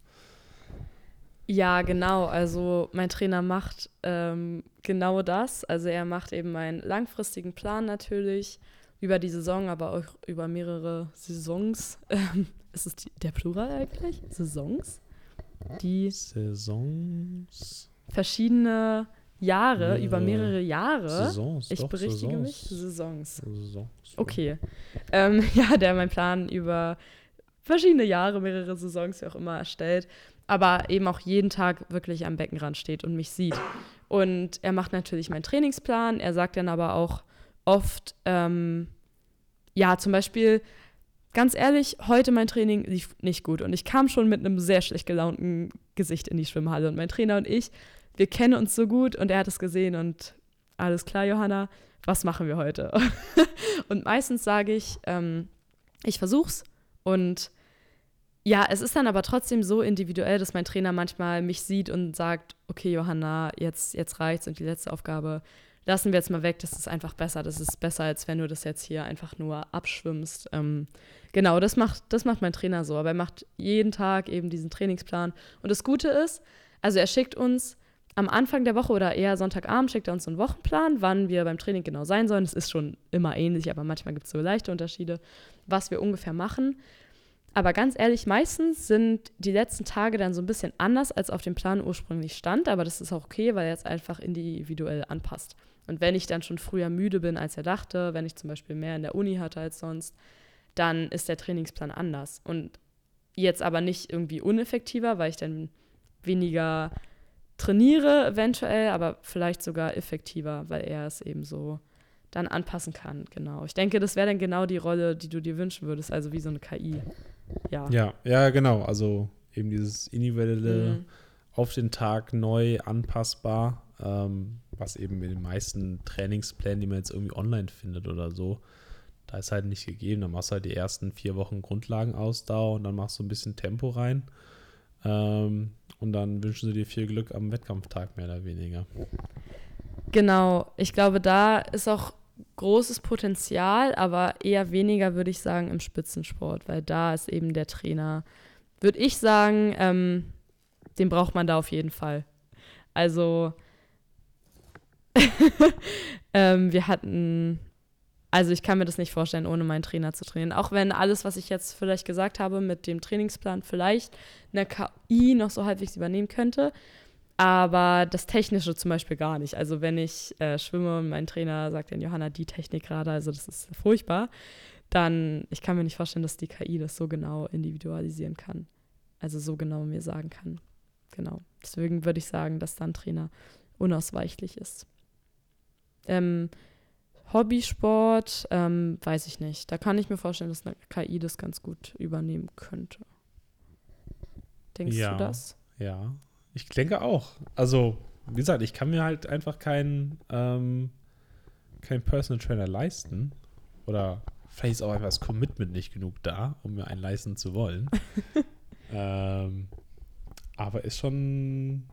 Ja, genau. Also mein Trainer macht ähm, genau das. Also er macht eben meinen langfristigen Plan natürlich über die Saison, aber auch über mehrere Saisons. Ähm, ist es die, der Plural eigentlich? Saisons? Die Saisons. verschiedene Jahre, Mehrere über mehrere Jahre. Saisons. ich doch, berichtige Saisons. mich. Saisons. Saisons. Okay. Ähm, ja, der meinen Plan über verschiedene Jahre, mehrere Saisons, wie auch immer, erstellt. Aber eben auch jeden Tag wirklich am Beckenrand steht und mich sieht. Und er macht natürlich meinen Trainingsplan. Er sagt dann aber auch oft, ähm, ja, zum Beispiel, ganz ehrlich, heute mein Training lief nicht gut. Und ich kam schon mit einem sehr schlecht gelaunten Gesicht in die Schwimmhalle. Und mein Trainer und ich, wir kennen uns so gut und er hat es gesehen und alles klar, Johanna, was machen wir heute? und meistens sage ich, ähm, ich versuch's und ja, es ist dann aber trotzdem so individuell, dass mein Trainer manchmal mich sieht und sagt, okay, Johanna, jetzt, jetzt reicht's und die letzte Aufgabe lassen wir jetzt mal weg, das ist einfach besser. Das ist besser, als wenn du das jetzt hier einfach nur abschwimmst. Ähm, genau, das macht, das macht mein Trainer so. Aber er macht jeden Tag eben diesen Trainingsplan. Und das Gute ist, also er schickt uns am Anfang der Woche oder eher Sonntagabend schickt er uns einen Wochenplan, wann wir beim Training genau sein sollen. Es ist schon immer ähnlich, aber manchmal gibt es so leichte Unterschiede, was wir ungefähr machen. Aber ganz ehrlich, meistens sind die letzten Tage dann so ein bisschen anders, als auf dem Plan ursprünglich stand. Aber das ist auch okay, weil er es einfach individuell anpasst. Und wenn ich dann schon früher müde bin, als er dachte, wenn ich zum Beispiel mehr in der Uni hatte als sonst, dann ist der Trainingsplan anders. Und jetzt aber nicht irgendwie uneffektiver, weil ich dann weniger trainiere eventuell, aber vielleicht sogar effektiver, weil er es eben so dann anpassen kann. Genau. Ich denke, das wäre dann genau die Rolle, die du dir wünschen würdest, also wie so eine KI. Ja. Ja, ja, genau. Also eben dieses individuelle Mhm. auf den Tag neu anpassbar, ähm, was eben in den meisten Trainingsplänen, die man jetzt irgendwie online findet oder so, da ist halt nicht gegeben. Dann machst du halt die ersten vier Wochen Grundlagenausdauer und dann machst du ein bisschen Tempo rein. Ähm, und dann wünschen sie dir viel Glück am Wettkampftag, mehr oder weniger. Genau, ich glaube, da ist auch großes Potenzial, aber eher weniger, würde ich sagen, im Spitzensport, weil da ist eben der Trainer, würde ich sagen, ähm, den braucht man da auf jeden Fall. Also, ähm, wir hatten, also ich kann mir das nicht vorstellen, ohne meinen Trainer zu trainieren. Auch wenn alles, was ich jetzt vielleicht gesagt habe mit dem Trainingsplan, vielleicht eine KI noch so halbwegs übernehmen könnte. Aber das Technische zum Beispiel gar nicht. Also wenn ich äh, schwimme und mein Trainer sagt dann, Johanna, die Technik gerade, also das ist furchtbar, dann, ich kann mir nicht vorstellen, dass die KI das so genau individualisieren kann. Also so genau mir sagen kann. Genau. Deswegen würde ich sagen, dass dann Trainer unausweichlich ist. Ähm, Hobbysport, ähm, weiß ich nicht. Da kann ich mir vorstellen, dass eine KI das ganz gut übernehmen könnte. Denkst Ja. du das? Ja, ich denke auch. Also, wie gesagt, ich kann mir halt einfach keinen ähm, keinen Personal Trainer leisten. Oder vielleicht ist auch einfach das Commitment nicht genug da, um mir einen leisten zu wollen. ähm, aber ist schon,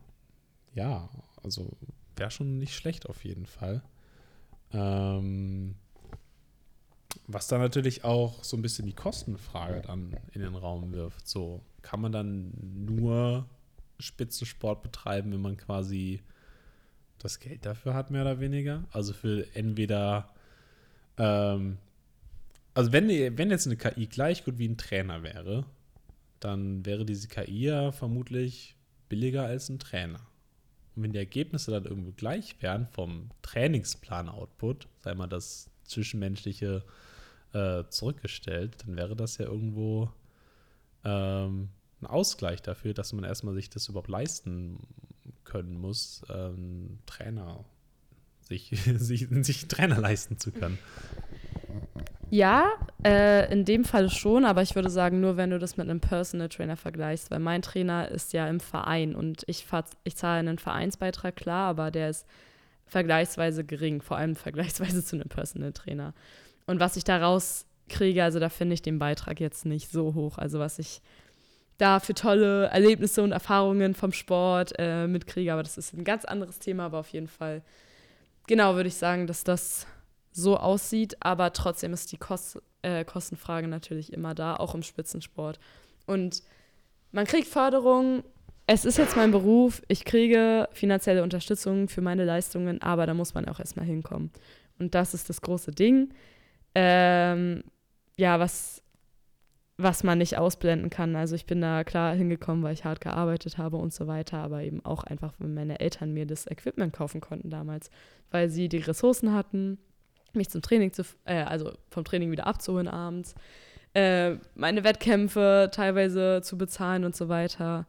ja, also wäre schon nicht schlecht auf jeden Fall. Ähm, was dann natürlich auch so ein bisschen die Kostenfrage dann in den Raum wirft. So, kann man dann nur Spitzensport betreiben, wenn man quasi das Geld dafür hat, mehr oder weniger? Also für entweder, ähm, also wenn, wenn jetzt eine KI gleich gut wie ein Trainer wäre, dann wäre diese KI ja vermutlich billiger als ein Trainer. Und wenn die Ergebnisse dann irgendwie gleich wären vom Trainingsplan-Output, sei mal das Zwischenmenschliche äh, zurückgestellt, dann wäre das ja irgendwo ähm, ein Ausgleich dafür, dass man erstmal sich das überhaupt leisten können muss, ähm, Trainer sich, sich, sich Trainer leisten zu können. Ja, äh, in dem Fall schon, aber ich würde sagen, nur wenn du das mit einem Personal Trainer vergleichst, weil mein Trainer ist ja im Verein und ich, ich zahle einen Vereinsbeitrag, klar, aber der ist vergleichsweise gering, vor allem vergleichsweise zu einem Personal Trainer. Und was ich da rauskriege, also da finde ich den Beitrag jetzt nicht so hoch. Also was ich da für tolle Erlebnisse und Erfahrungen vom Sport äh, mitkriege. Aber das ist ein ganz anderes Thema, aber auf jeden Fall, genau, würde ich sagen, dass das so aussieht. Aber trotzdem ist die Kost äh, Kostenfrage natürlich immer da, auch im Spitzensport. Und man kriegt Förderung. Es ist jetzt mein Beruf. Ich kriege finanzielle Unterstützung für meine Leistungen, aber da muss man auch erstmal hinkommen. Und das ist das große Ding. Ähm, ja, was, was man nicht ausblenden kann. Also ich bin da klar hingekommen, weil ich hart gearbeitet habe und so weiter, aber eben auch einfach, weil meine Eltern mir das Equipment kaufen konnten damals, weil sie die Ressourcen hatten, mich zum Training zu, äh, also vom Training wieder abzuholen abends, äh, meine Wettkämpfe teilweise zu bezahlen und so weiter.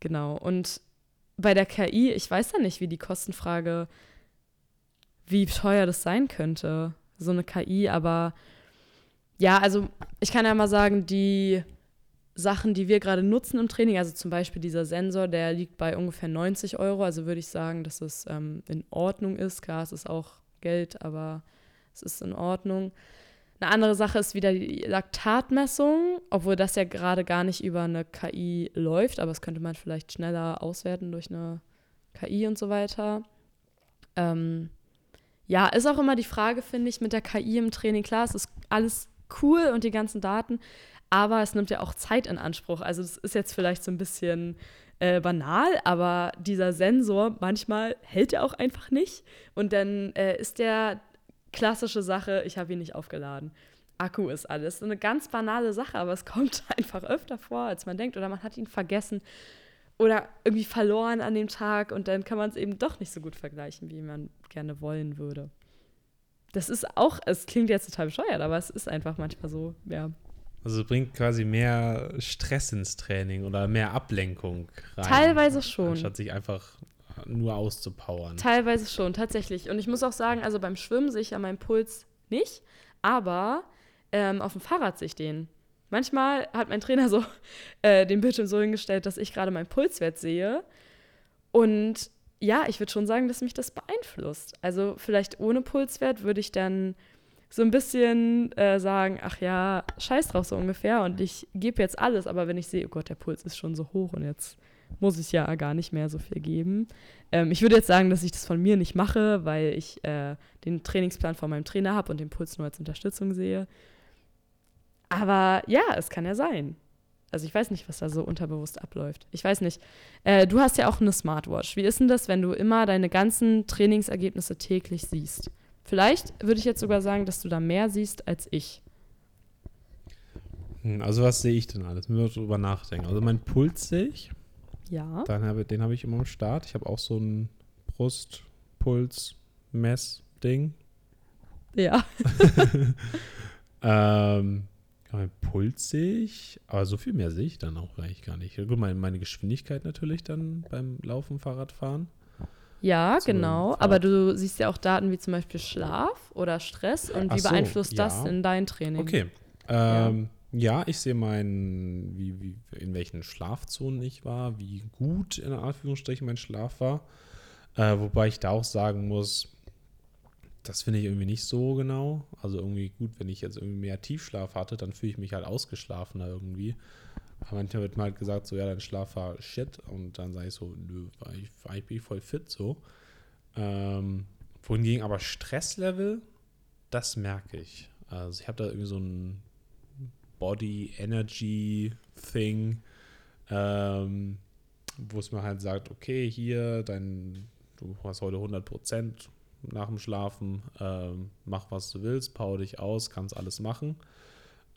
Genau. Und bei der KI, ich weiß ja nicht, wie die Kostenfrage, wie teuer das sein könnte, so eine KI, aber ja, also ich kann ja mal sagen, die Sachen, die wir gerade nutzen im Training, also zum Beispiel dieser Sensor, der liegt bei ungefähr 90 Euro, also würde ich sagen, dass es ähm, in Ordnung ist. Klar, es ist auch Geld, aber es ist in Ordnung. Eine andere Sache ist wieder die Laktatmessung, obwohl das ja gerade gar nicht über eine KI läuft, aber das könnte man vielleicht schneller auswerten durch eine KI und so weiter. Ähm, ja, ist auch immer die Frage, finde ich, mit der KI im Training. Klar, es ist alles cool und die ganzen Daten, aber es nimmt ja auch Zeit in Anspruch. Also das ist jetzt vielleicht so ein bisschen äh, banal, aber dieser Sensor manchmal hält er auch einfach nicht und dann äh, ist der klassische Sache, ich habe ihn nicht aufgeladen. Akku ist alles. So eine ganz banale Sache, aber es kommt einfach öfter vor, als man denkt. Oder man hat ihn vergessen oder irgendwie verloren an dem Tag und dann kann man es eben doch nicht so gut vergleichen, wie man gerne wollen würde. Das ist auch, es klingt jetzt total bescheuert, aber es ist einfach manchmal so, ja. Also bringt quasi mehr Stress ins Training oder mehr Ablenkung rein. Teilweise schon. Anstatt sich einfach nur auszupowern. Teilweise schon, tatsächlich. Und ich muss auch sagen, also beim Schwimmen sehe ich ja meinen Puls nicht, aber ähm, auf dem Fahrrad sehe ich den. Manchmal hat mein Trainer so äh, den Bildschirm so hingestellt, dass ich gerade meinen Pulswert sehe. Und ja, ich würde schon sagen, dass mich das beeinflusst. Also vielleicht ohne Pulswert würde ich dann so ein bisschen äh, sagen, ach ja, scheiß drauf so ungefähr und ich gebe jetzt alles, aber wenn ich sehe, oh Gott, der Puls ist schon so hoch und jetzt muss ich ja gar nicht mehr so viel geben. Ähm, ich würde jetzt sagen, dass ich das von mir nicht mache, weil ich äh, den Trainingsplan von meinem Trainer habe und den Puls nur als Unterstützung sehe. Aber ja, es kann ja sein. Also ich weiß nicht, was da so unterbewusst abläuft. Ich weiß nicht. Äh, du hast ja auch eine Smartwatch. Wie ist denn das, wenn du immer deine ganzen Trainingsergebnisse täglich siehst? Vielleicht würde ich jetzt sogar sagen, dass du da mehr siehst als ich. Hm, also was sehe ich denn alles? Müssen wir drüber nachdenken. Also mein Puls sehe ich. Ja. Dann habe, den habe ich immer am Start. Ich habe auch so ein Brustpuls-Mess-Ding. Ja. ähm, Puls sehe ich, aber so viel mehr sehe ich dann auch eigentlich gar nicht. Gut, meine, meine Geschwindigkeit natürlich dann beim Laufen, Fahrradfahren. Ja, So, genau. Fahrrad. Aber du siehst ja auch Daten wie zum Beispiel Schlaf oder Stress und Ach wie so, beeinflusst das ja. in dein Training? Okay. Ähm, ja. Ich sehe meinen, wie, wie, in welchen Schlafzonen ich war, wie gut in Anführungsstrichen mein Schlaf war. Äh, wobei ich da auch sagen muss, das finde ich irgendwie nicht so genau. Also irgendwie gut, wenn ich jetzt irgendwie mehr Tiefschlaf hatte, dann fühle ich mich halt ausgeschlafener irgendwie. Aber manchmal wird mir halt gesagt, so ja, dein Schlaf war shit. Und dann sage ich so, nö, war ich, war ich bin voll fit so. Ähm, wohingegen aber Stresslevel, das merke ich. Also ich habe da irgendwie so ein Body Energy Thing, ähm, wo es mir halt sagt, okay, hier, dein, du hast heute 100 Prozent nach dem Schlafen, ähm, mach was du willst, power dich aus, kannst alles machen.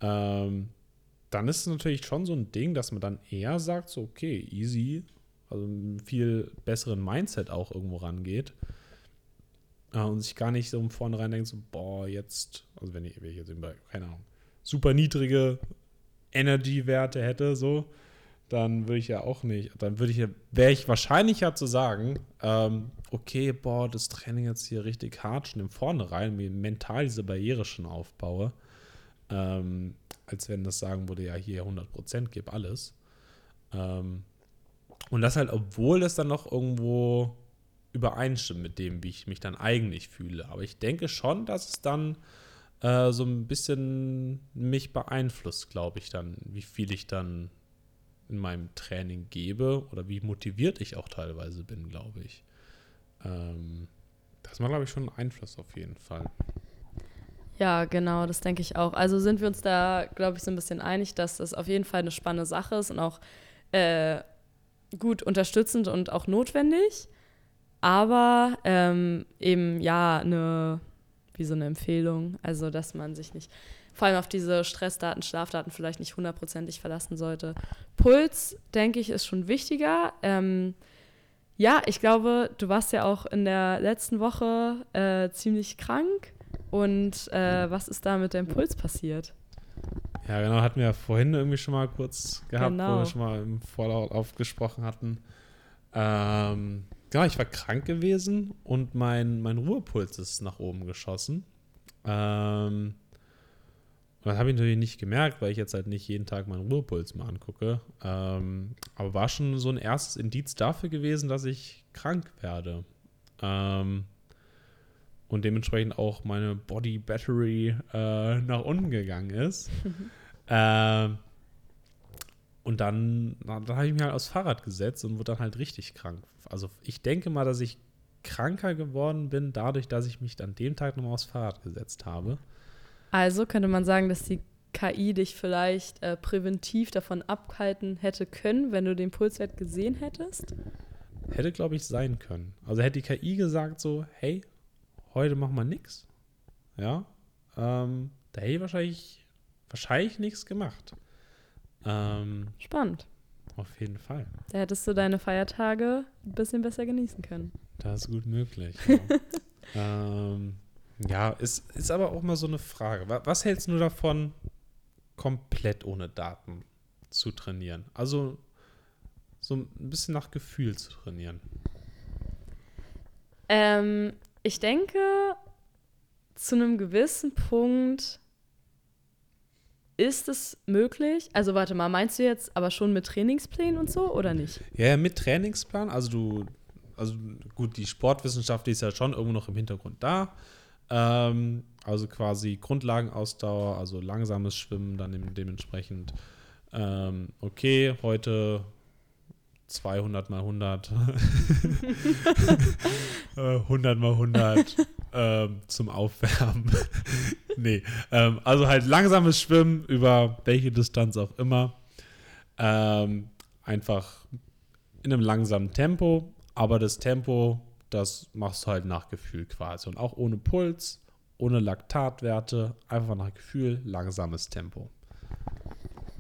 Ähm, dann ist es natürlich schon so ein Ding, dass man dann eher sagt, so, okay, easy, also einen viel besseren Mindset auch irgendwo rangeht. Äh, und sich gar nicht so im Vornherein denkt, so, boah, jetzt, also wenn ich, wenn ich jetzt über, keine Ahnung, super niedrige Energy-Werte hätte, so, dann würde ich ja auch nicht, dann würde ich ja, wäre ich wahrscheinlicher zu sagen, ähm, okay, boah, das Training jetzt hier richtig hart schon im Vornherein, mir mental diese Barriere schon aufbaue, ähm, als wenn das sagen würde, ja, hier 100% gib alles. Ähm, und das halt, obwohl das dann noch irgendwo übereinstimmt mit dem, wie ich mich dann eigentlich fühle. Aber ich denke schon, dass es dann äh, so ein bisschen mich beeinflusst, glaube ich, dann, wie viel ich dann in meinem Training gebe oder wie motiviert ich auch teilweise bin, glaube ich. Ähm, das macht, glaube ich, schon einen Einfluss auf jeden Fall. Ja, genau, das denke ich auch. Also sind wir uns da, glaube ich, so ein bisschen einig, dass das auf jeden Fall eine spannende Sache ist und auch äh, gut unterstützend und auch notwendig. Aber ähm, eben ja, eine, wie so eine Empfehlung. Also, dass man sich nicht vor allem auf diese Stressdaten, Schlafdaten vielleicht nicht hundertprozentig verlassen sollte. Puls, denke ich, ist schon wichtiger. Ähm, ja, ich glaube, du warst ja auch in der letzten Woche äh, ziemlich krank. Und äh, was ist da mit deinem Puls passiert? Ja, genau, hatten wir ja vorhin irgendwie schon mal kurz gehabt, Genau. wo wir schon mal im Vorlauf gesprochen hatten. Ähm, genau, ich war krank gewesen und mein, mein Ruhepuls ist nach oben geschossen. Ähm, und das habe ich natürlich nicht gemerkt, weil ich jetzt halt nicht jeden Tag meinen Ruhepuls mal angucke. Ähm, aber war schon so ein erstes Indiz dafür gewesen, dass ich krank werde. Ähm, und dementsprechend auch meine Body Battery äh, nach unten gegangen ist. ähm, und dann, dann habe ich mich halt aufs Fahrrad gesetzt und wurde dann halt richtig krank. Also ich denke mal, dass ich kranker geworden bin, dadurch, dass ich mich an dem Tag nochmal aufs Fahrrad gesetzt habe. Also könnte man sagen, dass die KI dich vielleicht äh, präventiv davon abhalten hätte können, wenn du den Pulswert gesehen hättest? Hätte, glaube ich, sein können. Also hätte die KI gesagt so, hey, heute machen wir nix. Ja. Ähm, da hätte ich wahrscheinlich, wahrscheinlich nichts gemacht. Ähm, Spannend. Auf jeden Fall. Da hättest du deine Feiertage ein bisschen besser genießen können. Das ist gut möglich. Ja, ähm, ja ist, ist aber auch mal so eine Frage. Wa- Was hältst du davon, komplett ohne Daten zu trainieren? Also so ein bisschen nach Gefühl zu trainieren. Ähm, ich denke, zu einem gewissen Punkt ist es möglich. Also warte mal, meinst du jetzt aber schon mit Trainingsplänen und so oder nicht? Ja, mit Trainingsplan. Also du, also gut, die Sportwissenschaft ist ja schon irgendwo noch im Hintergrund da. Ähm, also quasi Grundlagenausdauer, also langsames Schwimmen dann dem, dementsprechend. Ähm, okay, heute 200 mal 100, äh, 100 mal 100 ähm, zum Aufwärmen. nee, ähm, also halt langsames Schwimmen über welche Distanz auch immer. Ähm, einfach in einem langsamen Tempo, aber das Tempo, das machst du halt nach Gefühl quasi. Und auch ohne Puls, ohne Laktatwerte, einfach nach Gefühl, langsames Tempo.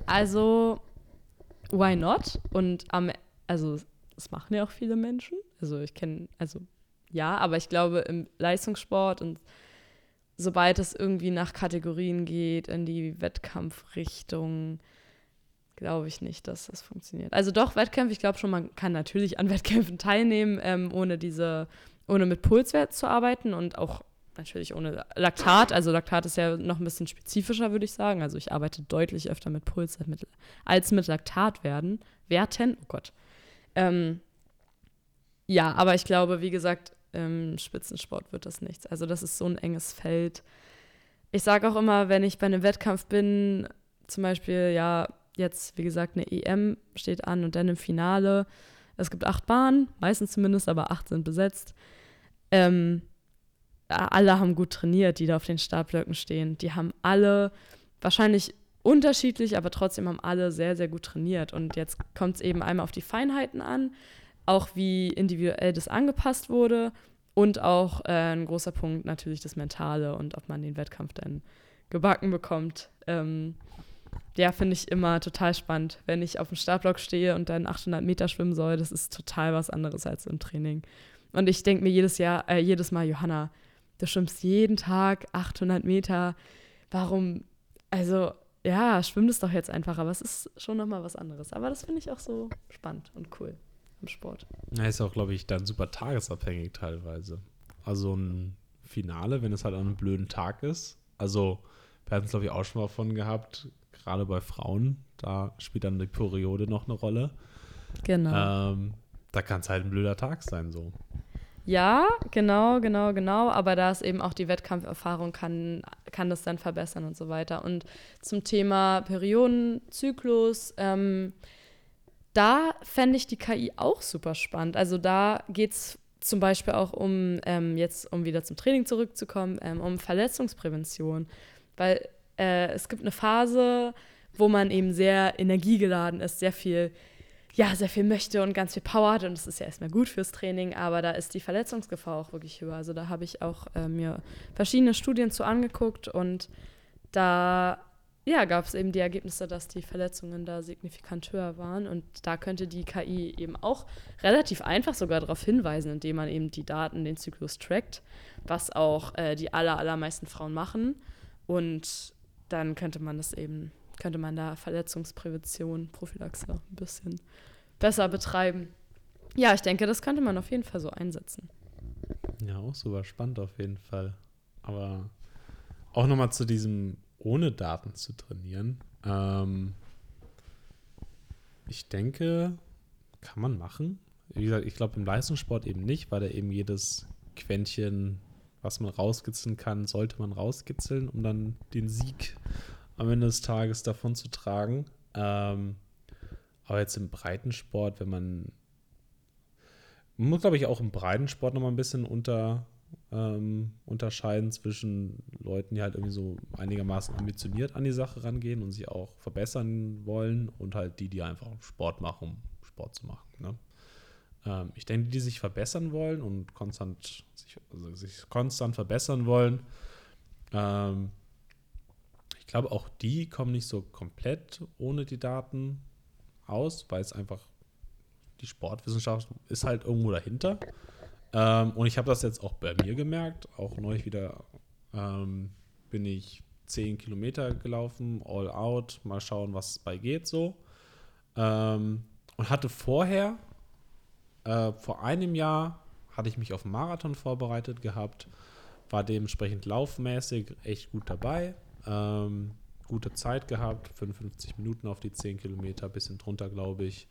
Also, why not? Und am, also, das machen ja auch viele Menschen. Also, ich kenne, also, ja, aber ich glaube, im Leistungssport und sobald es irgendwie nach Kategorien geht, in die Wettkampfrichtung, glaube ich nicht, dass das funktioniert. Also doch, Wettkämpfe, ich glaube schon, man kann natürlich an Wettkämpfen teilnehmen, ähm, ohne diese, ohne mit Pulswert zu arbeiten und auch natürlich ohne Laktat. Also Laktat ist ja noch ein bisschen spezifischer, würde ich sagen. Also ich arbeite deutlich öfter mit Puls als mit, als mit Laktatwerten. Werten, oh Gott. Ähm, ja, aber ich glaube, wie gesagt, im Spitzensport wird das nichts. Also das ist so ein enges Feld. Ich sage auch immer, wenn ich bei einem Wettkampf bin, zum Beispiel, ja, jetzt, wie gesagt, eine EM steht an und dann im Finale. Es gibt acht Bahnen, meistens zumindest, aber acht sind besetzt. Ähm, alle haben gut trainiert, die da auf den Startblöcken stehen. Die haben alle wahrscheinlich unterschiedlich, aber trotzdem haben alle sehr, sehr gut trainiert. Und jetzt kommt es eben einmal auf die Feinheiten an, auch wie individuell das angepasst wurde und auch äh, ein großer Punkt natürlich das Mentale und ob man den Wettkampf dann gebacken bekommt. Ähm, ja, finde ich immer total spannend, wenn ich auf dem Startblock stehe und dann 800 Meter schwimmen soll. Das ist total was anderes als im Training. Und ich denke mir jedes Jahr, äh, jedes Mal, Johanna, du schwimmst jeden Tag 800 Meter. Warum? Also ja, schwimm das doch jetzt einfach. Aber es ist schon noch mal was anderes. Aber das finde ich auch so spannend und cool im Sport. Ja, ist auch, glaube ich, dann super tagesabhängig teilweise. Also ein Finale, wenn es halt an einem blöden Tag ist. Also wir hatten es, glaube ich, auch schon mal von gehabt, gerade bei Frauen, da spielt dann die Periode noch eine Rolle. Genau. Ähm, da kann es halt ein blöder Tag sein, so. Ja, genau, genau, genau. Aber da ist eben auch die Wettkampferfahrung, kann, kann das dann verbessern und so weiter. Und zum Thema Periodenzyklus, ähm, da fände ich die KI auch super spannend. Also da geht es zum Beispiel auch um, ähm, jetzt um wieder zum Training zurückzukommen, ähm, um Verletzungsprävention. Weil äh, es gibt eine Phase, wo man eben sehr energiegeladen ist, sehr viel, ja, sehr viel möchte und ganz viel Power hat. Und das ist ja erstmal gut fürs Training, aber da ist die Verletzungsgefahr auch wirklich höher. Also da habe ich auch äh, mir verschiedene Studien zu angeguckt und da ja, gab es eben die Ergebnisse, dass die Verletzungen da signifikant höher waren. Und da könnte die KI eben auch relativ einfach sogar darauf hinweisen, indem man eben die Daten, den Zyklus trackt, was auch äh, die aller, allermeisten Frauen machen. Und dann könnte man das eben, könnte man da Verletzungsprävention, Prophylaxe ein bisschen besser betreiben. Ja, ich denke, das könnte man auf jeden Fall so einsetzen. Ja, auch super spannend auf jeden Fall. Aber auch nochmal zu diesem ohne Daten zu trainieren. Ähm, ich denke, kann man machen. Wie gesagt, ich glaube im Leistungssport eben nicht, weil da eben jedes Quäntchen, was man rauskitzeln kann, sollte man rauskitzeln, um dann den Sieg am Ende des Tages davon zu tragen. Ähm, aber jetzt im Breitensport, wenn man, man muss, glaube ich, auch im Breitensport nochmal ein bisschen unter, ähm, unterscheiden zwischen Leuten, die halt irgendwie so einigermaßen ambitioniert an die Sache rangehen und sich auch verbessern wollen und halt die, die einfach Sport machen, um Sport zu machen. Ne? Ähm, ich denke, die, die sich verbessern wollen und konstant sich, also sich konstant verbessern wollen, ähm, glaube, auch die kommen nicht so komplett ohne die Daten aus, weil es einfach die Sportwissenschaft ist halt irgendwo dahinter. Ähm, und ich habe das jetzt auch bei mir gemerkt. Auch neulich wieder ähm, bin ich 10 Kilometer gelaufen, all out, mal schauen, was bei geht so. Ähm, und hatte vorher, äh, vor einem Jahr, hatte ich mich auf einen Marathon vorbereitet gehabt, war dementsprechend laufmäßig echt gut dabei. Ähm, gute Zeit gehabt, 55 Minuten auf die 10 Kilometer, bisschen drunter, glaube ich.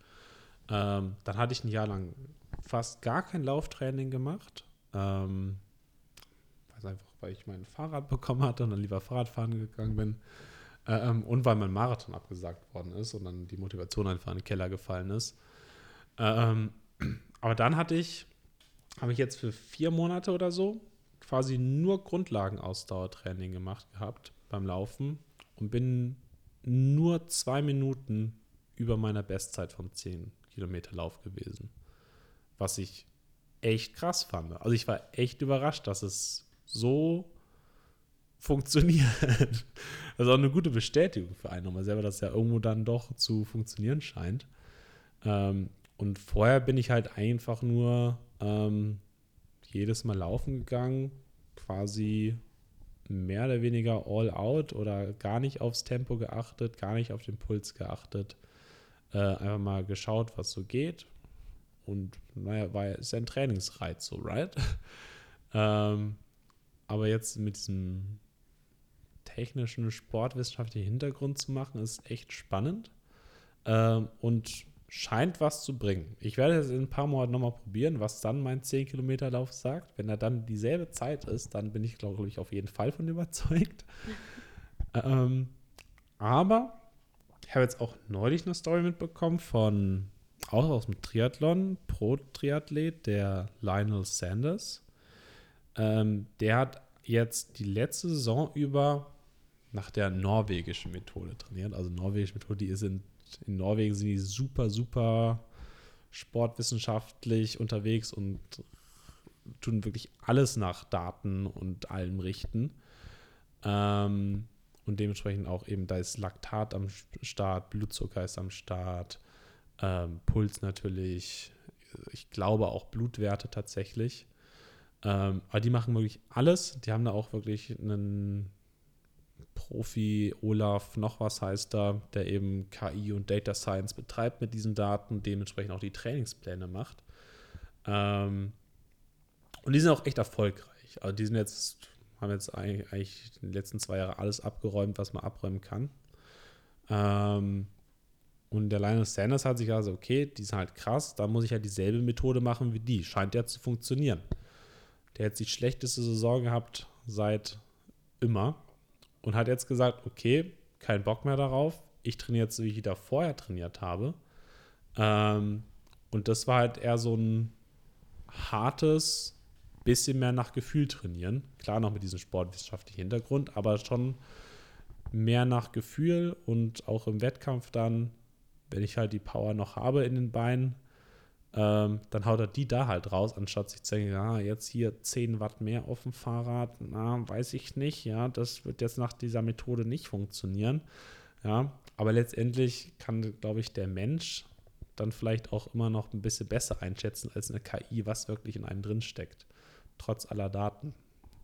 Ähm, dann hatte ich ein Jahr lang fast gar kein Lauftraining gemacht. Ähm, weiß einfach, weil ich mein Fahrrad bekommen hatte und dann lieber Fahrradfahren gegangen bin. Ähm, und weil mein Marathon abgesagt worden ist und dann die Motivation einfach in den Keller gefallen ist. Ähm, aber dann hatte ich, habe ich jetzt für vier Monate oder so quasi nur Grundlagenausdauertraining gemacht gehabt beim Laufen und bin nur zwei Minuten über meiner Bestzeit vom 10 Kilometer Lauf gewesen was ich echt krass fand. Also ich war echt überrascht, dass es so funktioniert. Ist auch eine gute Bestätigung für einen nochmal selber, dass ja irgendwo dann doch zu funktionieren scheint. Ähm, und vorher bin ich halt einfach nur ähm, jedes Mal laufen gegangen, quasi mehr oder weniger all out oder gar nicht aufs Tempo geachtet, gar nicht auf den Puls geachtet. Äh, einfach mal geschaut, was so geht, und naja, war ist ja ein Trainingsreiz, so, right? ähm, aber jetzt mit diesem technischen, sportwissenschaftlichen Hintergrund zu machen, ist echt spannend ähm, und scheint was zu bringen. Ich werde es in ein paar Monaten nochmal probieren, was dann mein 10-Kilometer-Lauf sagt. Wenn er dann dieselbe Zeit ist, dann bin ich, glaube ich, auf jeden Fall von überzeugt. ähm, aber ich habe jetzt auch neulich eine Story mitbekommen von auch aus dem Triathlon, Pro-Triathlet, der Lionel Sanders. Ähm, der hat jetzt die letzte Saison über nach der norwegischen Methode trainiert. Also norwegische Methode, die sind in Norwegen sind die super, super sportwissenschaftlich unterwegs und tun wirklich alles nach Daten und allem richten. Ähm, und dementsprechend auch eben, da ist Laktat am Start, Blutzucker ist am Start, ähm, Puls natürlich, ich glaube auch Blutwerte tatsächlich. Ähm, aber die machen wirklich alles. Die haben da auch wirklich einen Profi, Olaf, noch was heißt da, der eben KI und Data Science betreibt mit diesen Daten, dementsprechend auch die Trainingspläne macht. Ähm, und die sind auch echt erfolgreich. Also die sind jetzt, haben jetzt eigentlich in den letzten zwei Jahren alles abgeräumt, was man abräumen kann. Ähm, und der Lionel Sanders hat sich also, okay, die sind halt krass, da muss ich halt dieselbe Methode machen wie die. Scheint ja zu funktionieren. Der hat die schlechteste Saison gehabt seit immer und hat jetzt gesagt, okay, kein Bock mehr darauf. Ich trainiere jetzt, wie ich da vorher trainiert habe. Ähm, und das war halt eher so ein hartes, bisschen mehr nach Gefühl trainieren. Klar, noch mit diesem sportwissenschaftlichen Hintergrund, aber schon mehr nach Gefühl und auch im Wettkampf dann, wenn ich halt die Power noch habe in den Beinen, ähm, dann haut er die da halt raus, anstatt sich zu denken, ja, jetzt hier 10 Watt mehr auf dem Fahrrad, na, weiß ich nicht, ja, das wird jetzt nach dieser Methode nicht funktionieren. Ja, aber letztendlich kann, glaube ich, der Mensch dann vielleicht auch immer noch ein bisschen besser einschätzen als eine KI, was wirklich in einem drin steckt, trotz aller Daten.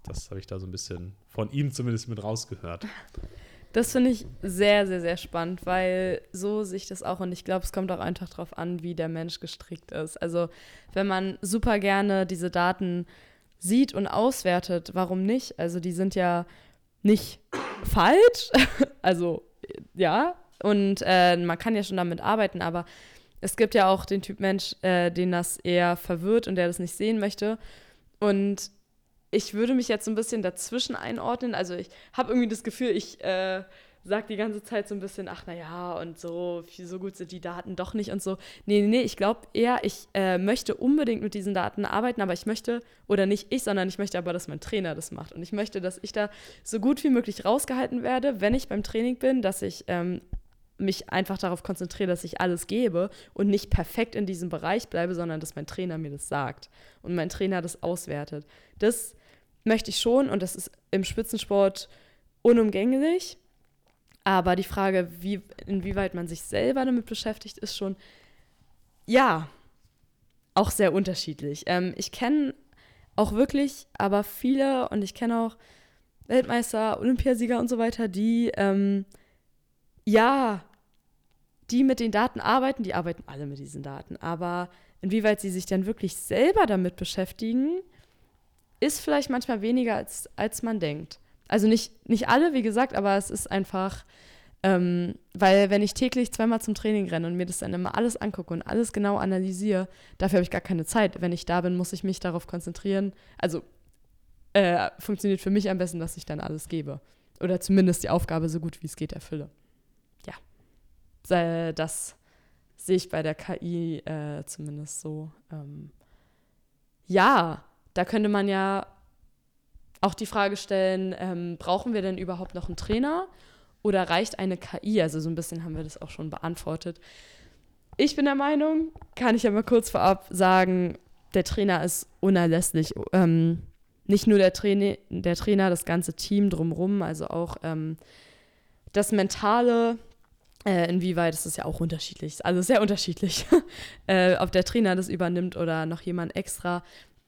Das habe ich da so ein bisschen von ihm zumindest mit rausgehört. Das finde ich sehr, sehr, sehr spannend, weil so sehe ich das auch und ich glaube, es kommt auch einfach darauf an, wie der Mensch gestrickt ist. Also wenn man super gerne diese Daten sieht und auswertet, warum nicht? Also die sind ja nicht falsch, also ja, und äh, man kann ja schon damit arbeiten, aber es gibt ja auch den Typ Mensch, äh, den das eher verwirrt und der das nicht sehen möchte. Und ich würde mich jetzt so ein bisschen dazwischen einordnen. Also ich habe irgendwie das Gefühl, ich äh, sage die ganze Zeit so ein bisschen, ach naja, und so, so gut sind die Daten doch nicht und so. Nee, nee, nee, ich glaube eher, ich äh, möchte unbedingt mit diesen Daten arbeiten, aber ich möchte, oder nicht ich, sondern ich möchte aber, dass mein Trainer das macht. Und ich möchte, dass ich da so gut wie möglich rausgehalten werde, wenn ich beim Training bin, dass ich ähm, mich einfach darauf konzentriere, dass ich alles gebe und nicht perfekt in diesem Bereich bleibe, sondern dass mein Trainer mir das sagt und mein Trainer das auswertet. Das möchte ich schon und das ist im Spitzensport unumgänglich. Aber die Frage, wie, inwieweit man sich selber damit beschäftigt, ist schon, ja, auch sehr unterschiedlich. Ähm, ich kenne auch wirklich, aber viele und ich kenne auch Weltmeister, Olympiasieger und so weiter, die, ähm, ja, die mit den Daten arbeiten, die arbeiten alle mit diesen Daten. Aber inwieweit sie sich dann wirklich selber damit beschäftigen, ist vielleicht manchmal weniger, als, als man denkt. Also nicht, nicht alle, wie gesagt, aber es ist einfach, ähm, weil wenn ich täglich zweimal zum Training renne und mir das dann immer alles angucke und alles genau analysiere, dafür habe ich gar keine Zeit. Wenn ich da bin, muss ich mich darauf konzentrieren. Also äh, funktioniert für mich am besten, dass ich dann alles gebe. Oder zumindest die Aufgabe so gut wie es geht erfülle. Ja. Das sehe ich bei der KI äh, zumindest so. Ähm, ja, da könnte man ja auch die Frage stellen, ähm, brauchen wir denn überhaupt noch einen Trainer oder reicht eine KI? Also so ein bisschen haben wir das auch schon beantwortet. Ich bin der Meinung, kann ich ja mal kurz vorab sagen, der Trainer ist unerlässlich. Ähm, nicht nur der, Traini der Trainer, das ganze Team drumherum, also auch ähm, das Mentale, äh, inwieweit ist es ja auch unterschiedlich, also sehr unterschiedlich, äh, ob der Trainer das übernimmt oder noch jemand extra.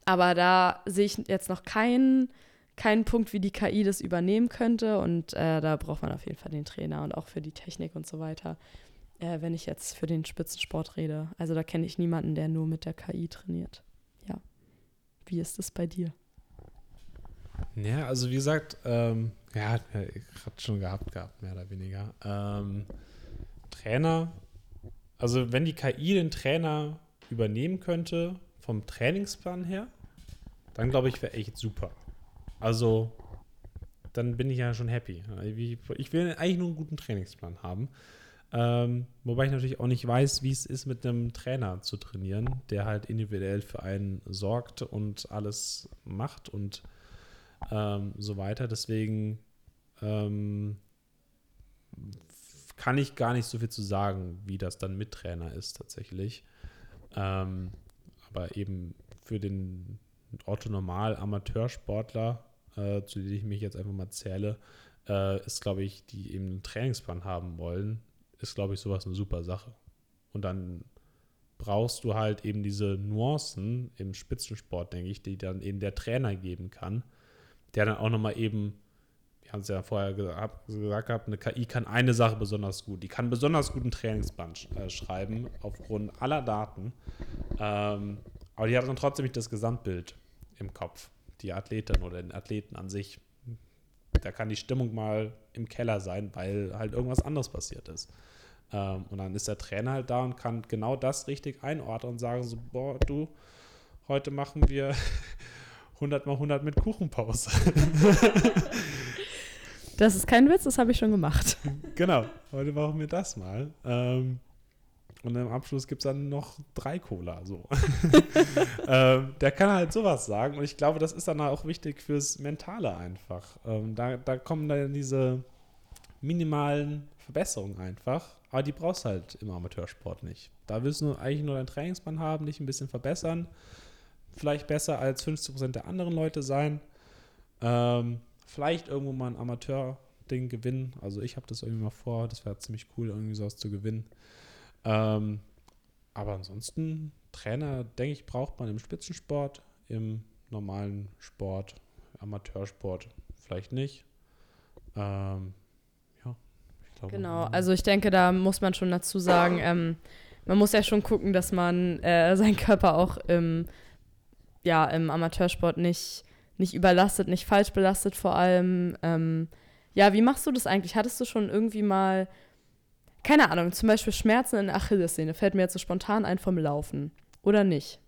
Aber da sehe ich jetzt noch keinen, keinen Punkt, wie die KI das übernehmen könnte. Und äh, da braucht man auf jeden Fall den Trainer und auch für die Technik und so weiter. Äh, wenn ich jetzt für den Spitzensport rede. Also da kenne ich niemanden, der nur mit der KI trainiert. Ja. Wie ist das bei dir? Ja, also wie gesagt, ähm, ja, hat schon gehabt gehabt, mehr oder weniger. Ähm, Trainer, also wenn die KI den Trainer übernehmen könnte, vom Trainingsplan her, dann glaube ich, wäre echt super. Also, dann bin ich ja schon happy. Ich will eigentlich nur einen guten Trainingsplan haben. Ähm, wobei ich natürlich auch nicht weiß, wie es ist, mit einem Trainer zu trainieren, der halt individuell für einen sorgt und alles macht und ähm, so weiter. Deswegen ähm, kann ich gar nicht so viel zu sagen, wie das dann mit Trainer ist tatsächlich. Ähm, aber eben für den Otto-Normal-Amateursportler, äh, zu dem ich mich jetzt einfach mal zähle, äh, ist, glaube ich, die eben einen Trainingsplan haben wollen, ist, glaube ich, sowas eine super Sache. Und dann brauchst du halt eben diese Nuancen im Spitzensport, denke ich, die dann eben der Trainer geben kann, der dann auch nochmal eben, wir haben es ja vorher gesagt, gesagt, eine KI kann eine Sache besonders gut. Die kann besonders guten Trainingsplan äh, schreiben, aufgrund aller Daten. Ähm, aber die hat dann trotzdem nicht das Gesamtbild im Kopf. Die Athletin oder den Athleten an sich. Da kann die Stimmung mal im Keller sein, weil halt irgendwas anderes passiert ist. Ähm, und dann ist der Trainer halt da und kann genau das richtig einordnen und sagen so, boah, du, heute machen wir 100 mal 100 mit Kuchenpause. Das ist kein Witz, das habe ich schon gemacht. Genau, heute machen wir das mal. Ähm, und im Abschluss gibt es dann noch drei Cola. So. ähm, der kann halt sowas sagen und ich glaube, das ist dann auch wichtig fürs Mentale einfach. Ähm, da, da kommen dann diese minimalen Verbesserungen einfach, aber die brauchst du halt im Amateursport nicht. Da willst du eigentlich nur deinen Trainingsplan haben, dich ein bisschen verbessern, vielleicht besser als 50% der anderen Leute sein, ähm, vielleicht irgendwo mal ein Amateur-Ding gewinnen. Also ich habe das irgendwie mal vor, das wäre ziemlich cool, irgendwie sowas zu gewinnen. Ähm, aber ansonsten, Trainer, denke ich, braucht man im Spitzensport, im normalen Sport, Amateursport vielleicht nicht. Ähm, ja, ich glaube. Genau, also ich denke, da muss man schon dazu sagen, ähm, man muss ja schon gucken, dass man äh, seinen Körper auch im, ja, im Amateursport nicht, nicht überlastet, nicht falsch belastet vor allem. Ähm, ja, wie machst du das eigentlich? Hattest du schon irgendwie mal keine Ahnung, zum Beispiel Schmerzen in der Achillessehne, fällt mir jetzt so spontan ein vom Laufen. Oder nicht?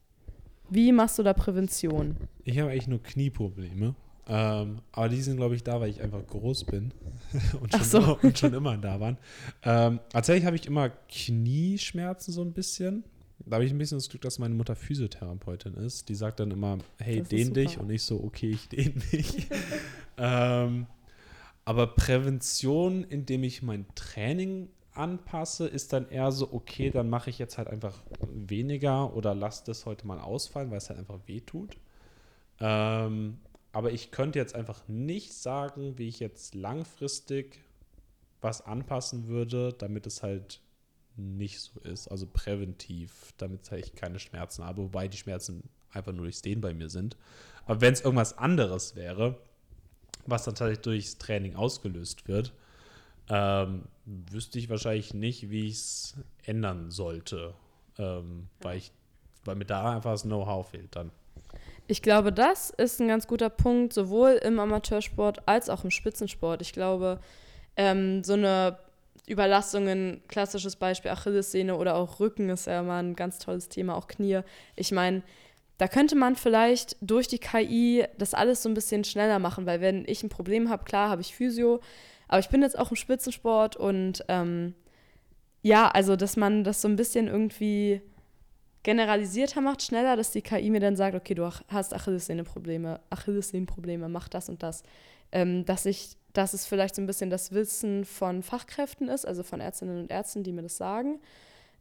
Wie machst du da Prävention? Ich habe eigentlich nur Knieprobleme. Ähm, aber die sind, glaube ich, da, weil ich einfach groß bin und, schon so. immer, und schon immer da waren. Ähm, tatsächlich habe ich immer Knieschmerzen so ein bisschen. Da habe ich ein bisschen das Glück, dass meine Mutter Physiotherapeutin ist. Die sagt dann immer, hey, dehn dich. Und ich so, okay, ich dehn dich. ähm, aber Prävention, indem ich mein Training anpasse, ist dann eher so, okay, dann mache ich jetzt halt einfach weniger oder lasse das heute mal ausfallen, weil es halt einfach weh tut. Ähm, aber ich könnte jetzt einfach nicht sagen, wie ich jetzt langfristig was anpassen würde, damit es halt nicht so ist, also präventiv, damit ich keine Schmerzen habe, wobei die Schmerzen einfach nur durchs Dehnen bei mir sind. Aber wenn es irgendwas anderes wäre, was dann tatsächlich durchs Training ausgelöst wird, ähm, wüsste ich wahrscheinlich nicht, wie ich es ändern sollte, ähm, weil, ich, weil mir da einfach das Know-how fehlt dann. Ich glaube, das ist ein ganz guter Punkt, sowohl im Amateursport als auch im Spitzensport. Ich glaube, ähm, so eine Überlastung, ein klassisches Beispiel Achillessehne oder auch Rücken ist ja mal ein ganz tolles Thema, auch Knie. Ich meine, da könnte man vielleicht durch die KI das alles so ein bisschen schneller machen, weil wenn ich ein Problem habe, klar habe ich Physio, aber ich bin jetzt auch im Spitzensport und ähm, ja, also dass man das so ein bisschen irgendwie generalisierter macht, schneller, dass die KI mir dann sagt, okay, du hast Achillessehnenprobleme, Achillessehnenprobleme, mach das und das. Ähm, dass ich, dass es vielleicht so ein bisschen das Wissen von Fachkräften ist, also von Ärztinnen und Ärzten, die mir das sagen.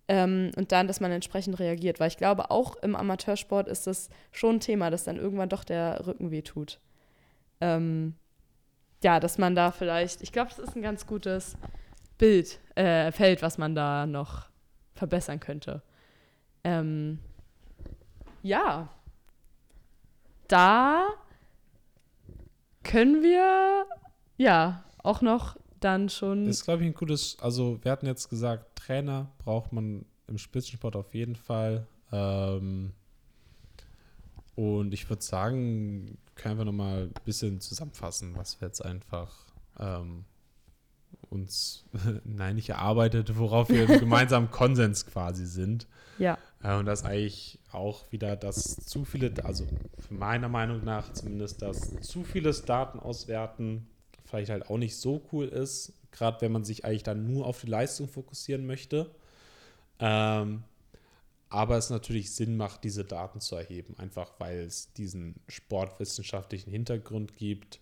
Ähm, und dann, dass man entsprechend reagiert. Weil ich glaube, auch im Amateursport ist das schon ein Thema, dass dann irgendwann doch der Rücken wehtut. Ähm, ja, dass man da vielleicht, ich glaube, es ist ein ganz gutes Bild, äh, Feld, was man da noch verbessern könnte. Ähm, ja, da können wir ja auch noch dann schon. Das ist, glaube ich, ein gutes, also wir hatten jetzt gesagt, Trainer braucht man im Spitzensport auf jeden Fall. Ähm, und ich würde sagen, können wir nochmal ein bisschen zusammenfassen, was wir jetzt einfach ähm, uns, nein, nicht erarbeitet, worauf wir im gemeinsamen Konsens quasi sind. Ja. Äh, und das eigentlich auch wieder, dass zu viele, also meiner Meinung nach zumindest, dass zu vieles Daten auswerten vielleicht halt auch nicht so cool ist, gerade wenn man sich eigentlich dann nur auf die Leistung fokussieren möchte. Ähm, aber es natürlich Sinn macht, diese Daten zu erheben, einfach weil es diesen sportwissenschaftlichen Hintergrund gibt.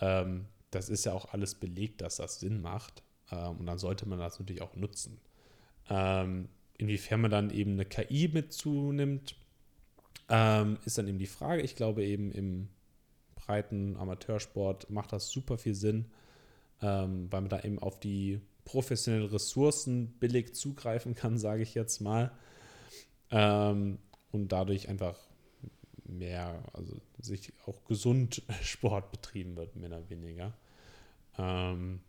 Ähm, das ist ja auch alles belegt, dass das Sinn macht. Ähm, und dann sollte man das natürlich auch nutzen. Ähm, inwiefern man dann eben eine KI mitzunimmt, ähm, ist dann eben die Frage. Ich glaube eben im breiten Amateursport macht das super viel Sinn, ähm, weil man da eben auf die professionellen Ressourcen billig zugreifen kann, sage ich jetzt mal. Ähm, und dadurch einfach mehr, also sich auch gesund Sport betrieben wird, mehr oder weniger. Ähm,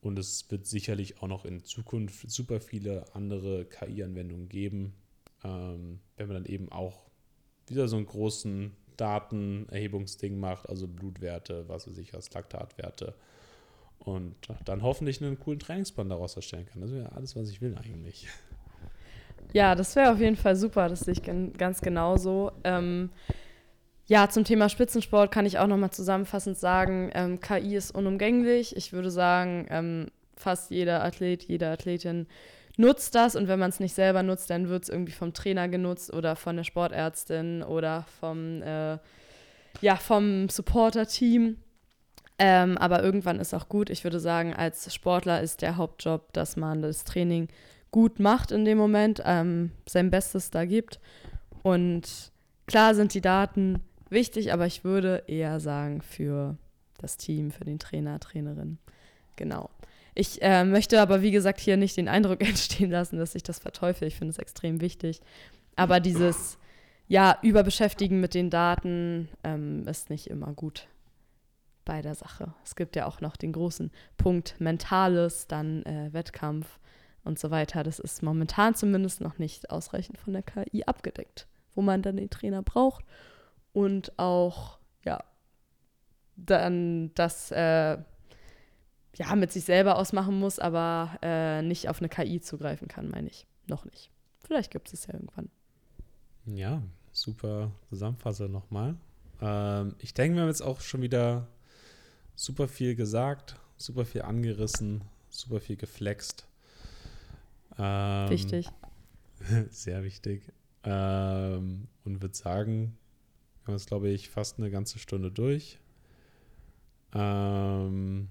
und es wird sicherlich auch noch in Zukunft super viele andere KI-Anwendungen geben, ähm, wenn man dann eben auch wieder so einen großen Datenerhebungsding macht, also Blutwerte, was weiß ich, was Laktatwerte. Und dann hoffentlich einen coolen Trainingsplan daraus erstellen kann. Das wäre alles, was ich will eigentlich. Ja, das wäre auf jeden Fall super, das sehe ich ganz genauso. Ähm, ja, zum Thema Spitzensport kann ich auch nochmal zusammenfassend sagen, ähm, KI ist unumgänglich. Ich würde sagen, ähm, fast jeder Athlet, jede Athletin nutzt das und wenn man es nicht selber nutzt, dann wird es irgendwie vom Trainer genutzt oder von der Sportärztin oder vom, äh, ja, vom Supporter-Team. Ähm, aber irgendwann ist auch gut. Ich würde sagen, als Sportler ist der Hauptjob, dass man das Training gut macht in dem Moment, ähm, sein Bestes da gibt. Und klar sind die Daten wichtig, aber ich würde eher sagen für das Team, für den Trainer, Trainerin. Genau. Ich äh, möchte aber, wie gesagt, hier nicht den Eindruck entstehen lassen, dass ich das verteufel. Ich finde es extrem wichtig. Aber dieses, ja, Überbeschäftigen mit den Daten ähm, ist nicht immer gut bei der Sache. Es gibt ja auch noch den großen Punkt Mentales, dann äh, Wettkampf und so weiter. Das ist momentan zumindest noch nicht ausreichend von der KI abgedeckt, wo man dann den Trainer braucht und auch, ja, dann das äh, ja, mit sich selber ausmachen muss, aber äh, nicht auf eine KI zugreifen kann, meine ich. Noch nicht. Vielleicht gibt es es ja irgendwann. Ja, super Zusammenfassung nochmal. Ähm, ich denke, wir haben jetzt auch schon wieder super viel gesagt, super viel angerissen, super viel geflext. Ähm, wichtig. Sehr wichtig. Ähm, und würde sagen, wir haben jetzt, glaube ich, fast eine ganze Stunde durch. Ähm,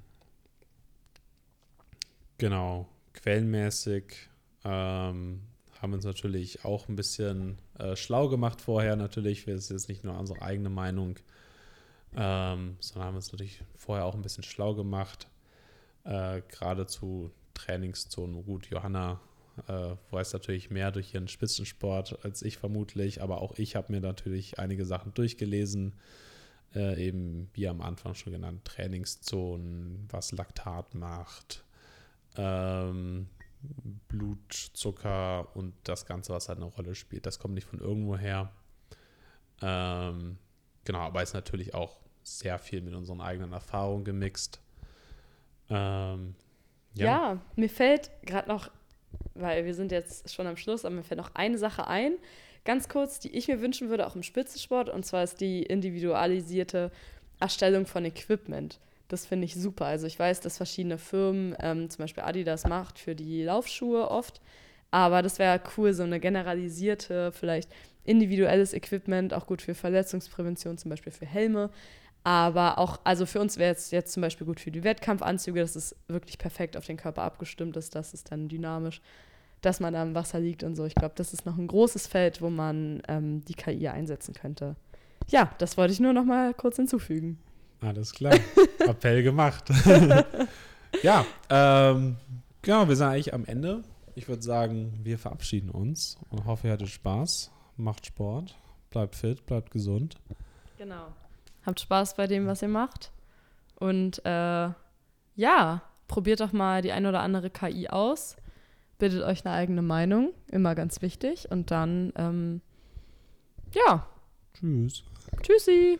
Genau, quellenmäßig ähm, haben wir uns natürlich auch ein bisschen äh, schlau gemacht vorher. Natürlich, das ist jetzt nicht nur unsere eigene Meinung, ähm, sondern haben uns natürlich vorher auch ein bisschen schlau gemacht. Äh, Gerade zu Trainingszonen. Gut, Johanna äh, weiß natürlich mehr durch ihren Spitzensport als ich vermutlich, aber auch ich habe mir natürlich einige Sachen durchgelesen. Äh, eben, wie am Anfang schon genannt, Trainingszonen, was Laktat macht, ähm, Blutzucker und das Ganze, was halt eine Rolle spielt. Das kommt nicht von irgendwo her. Ähm, genau, aber ist natürlich auch sehr viel mit unseren eigenen Erfahrungen gemixt. Ähm, ja. ja, mir fällt gerade noch, weil wir sind jetzt schon am Schluss, aber mir fällt noch eine Sache ein, ganz kurz, die ich mir wünschen würde, auch im Spitzensport, und zwar ist die individualisierte Erstellung von Equipment. Das finde ich super. Also ich weiß, dass verschiedene Firmen, ähm, zum Beispiel Adidas macht für die Laufschuhe oft, aber das wäre cool, so eine generalisierte, vielleicht individuelles Equipment, auch gut für Verletzungsprävention, zum Beispiel für Helme. Aber auch, also für uns wäre es jetzt zum Beispiel gut für die Wettkampfanzüge, dass es wirklich perfekt auf den Körper abgestimmt ist, dass es dann dynamisch, dass man da im Wasser liegt und so. Ich glaube, das ist noch ein großes Feld, wo man ähm, die KI einsetzen könnte. Ja, das wollte ich nur noch mal kurz hinzufügen. Alles klar. Appell gemacht. ja, ähm, genau, wir sind eigentlich am Ende. Ich würde sagen, wir verabschieden uns und hoffe, ihr hattet Spaß. Macht Sport, bleibt fit, bleibt gesund. Genau. Habt Spaß bei dem, was ihr macht. Und äh, ja, probiert doch mal die ein oder andere KI aus. Bildet euch eine eigene Meinung, immer ganz wichtig. Und dann, ähm, ja. Tschüss. Tschüssi.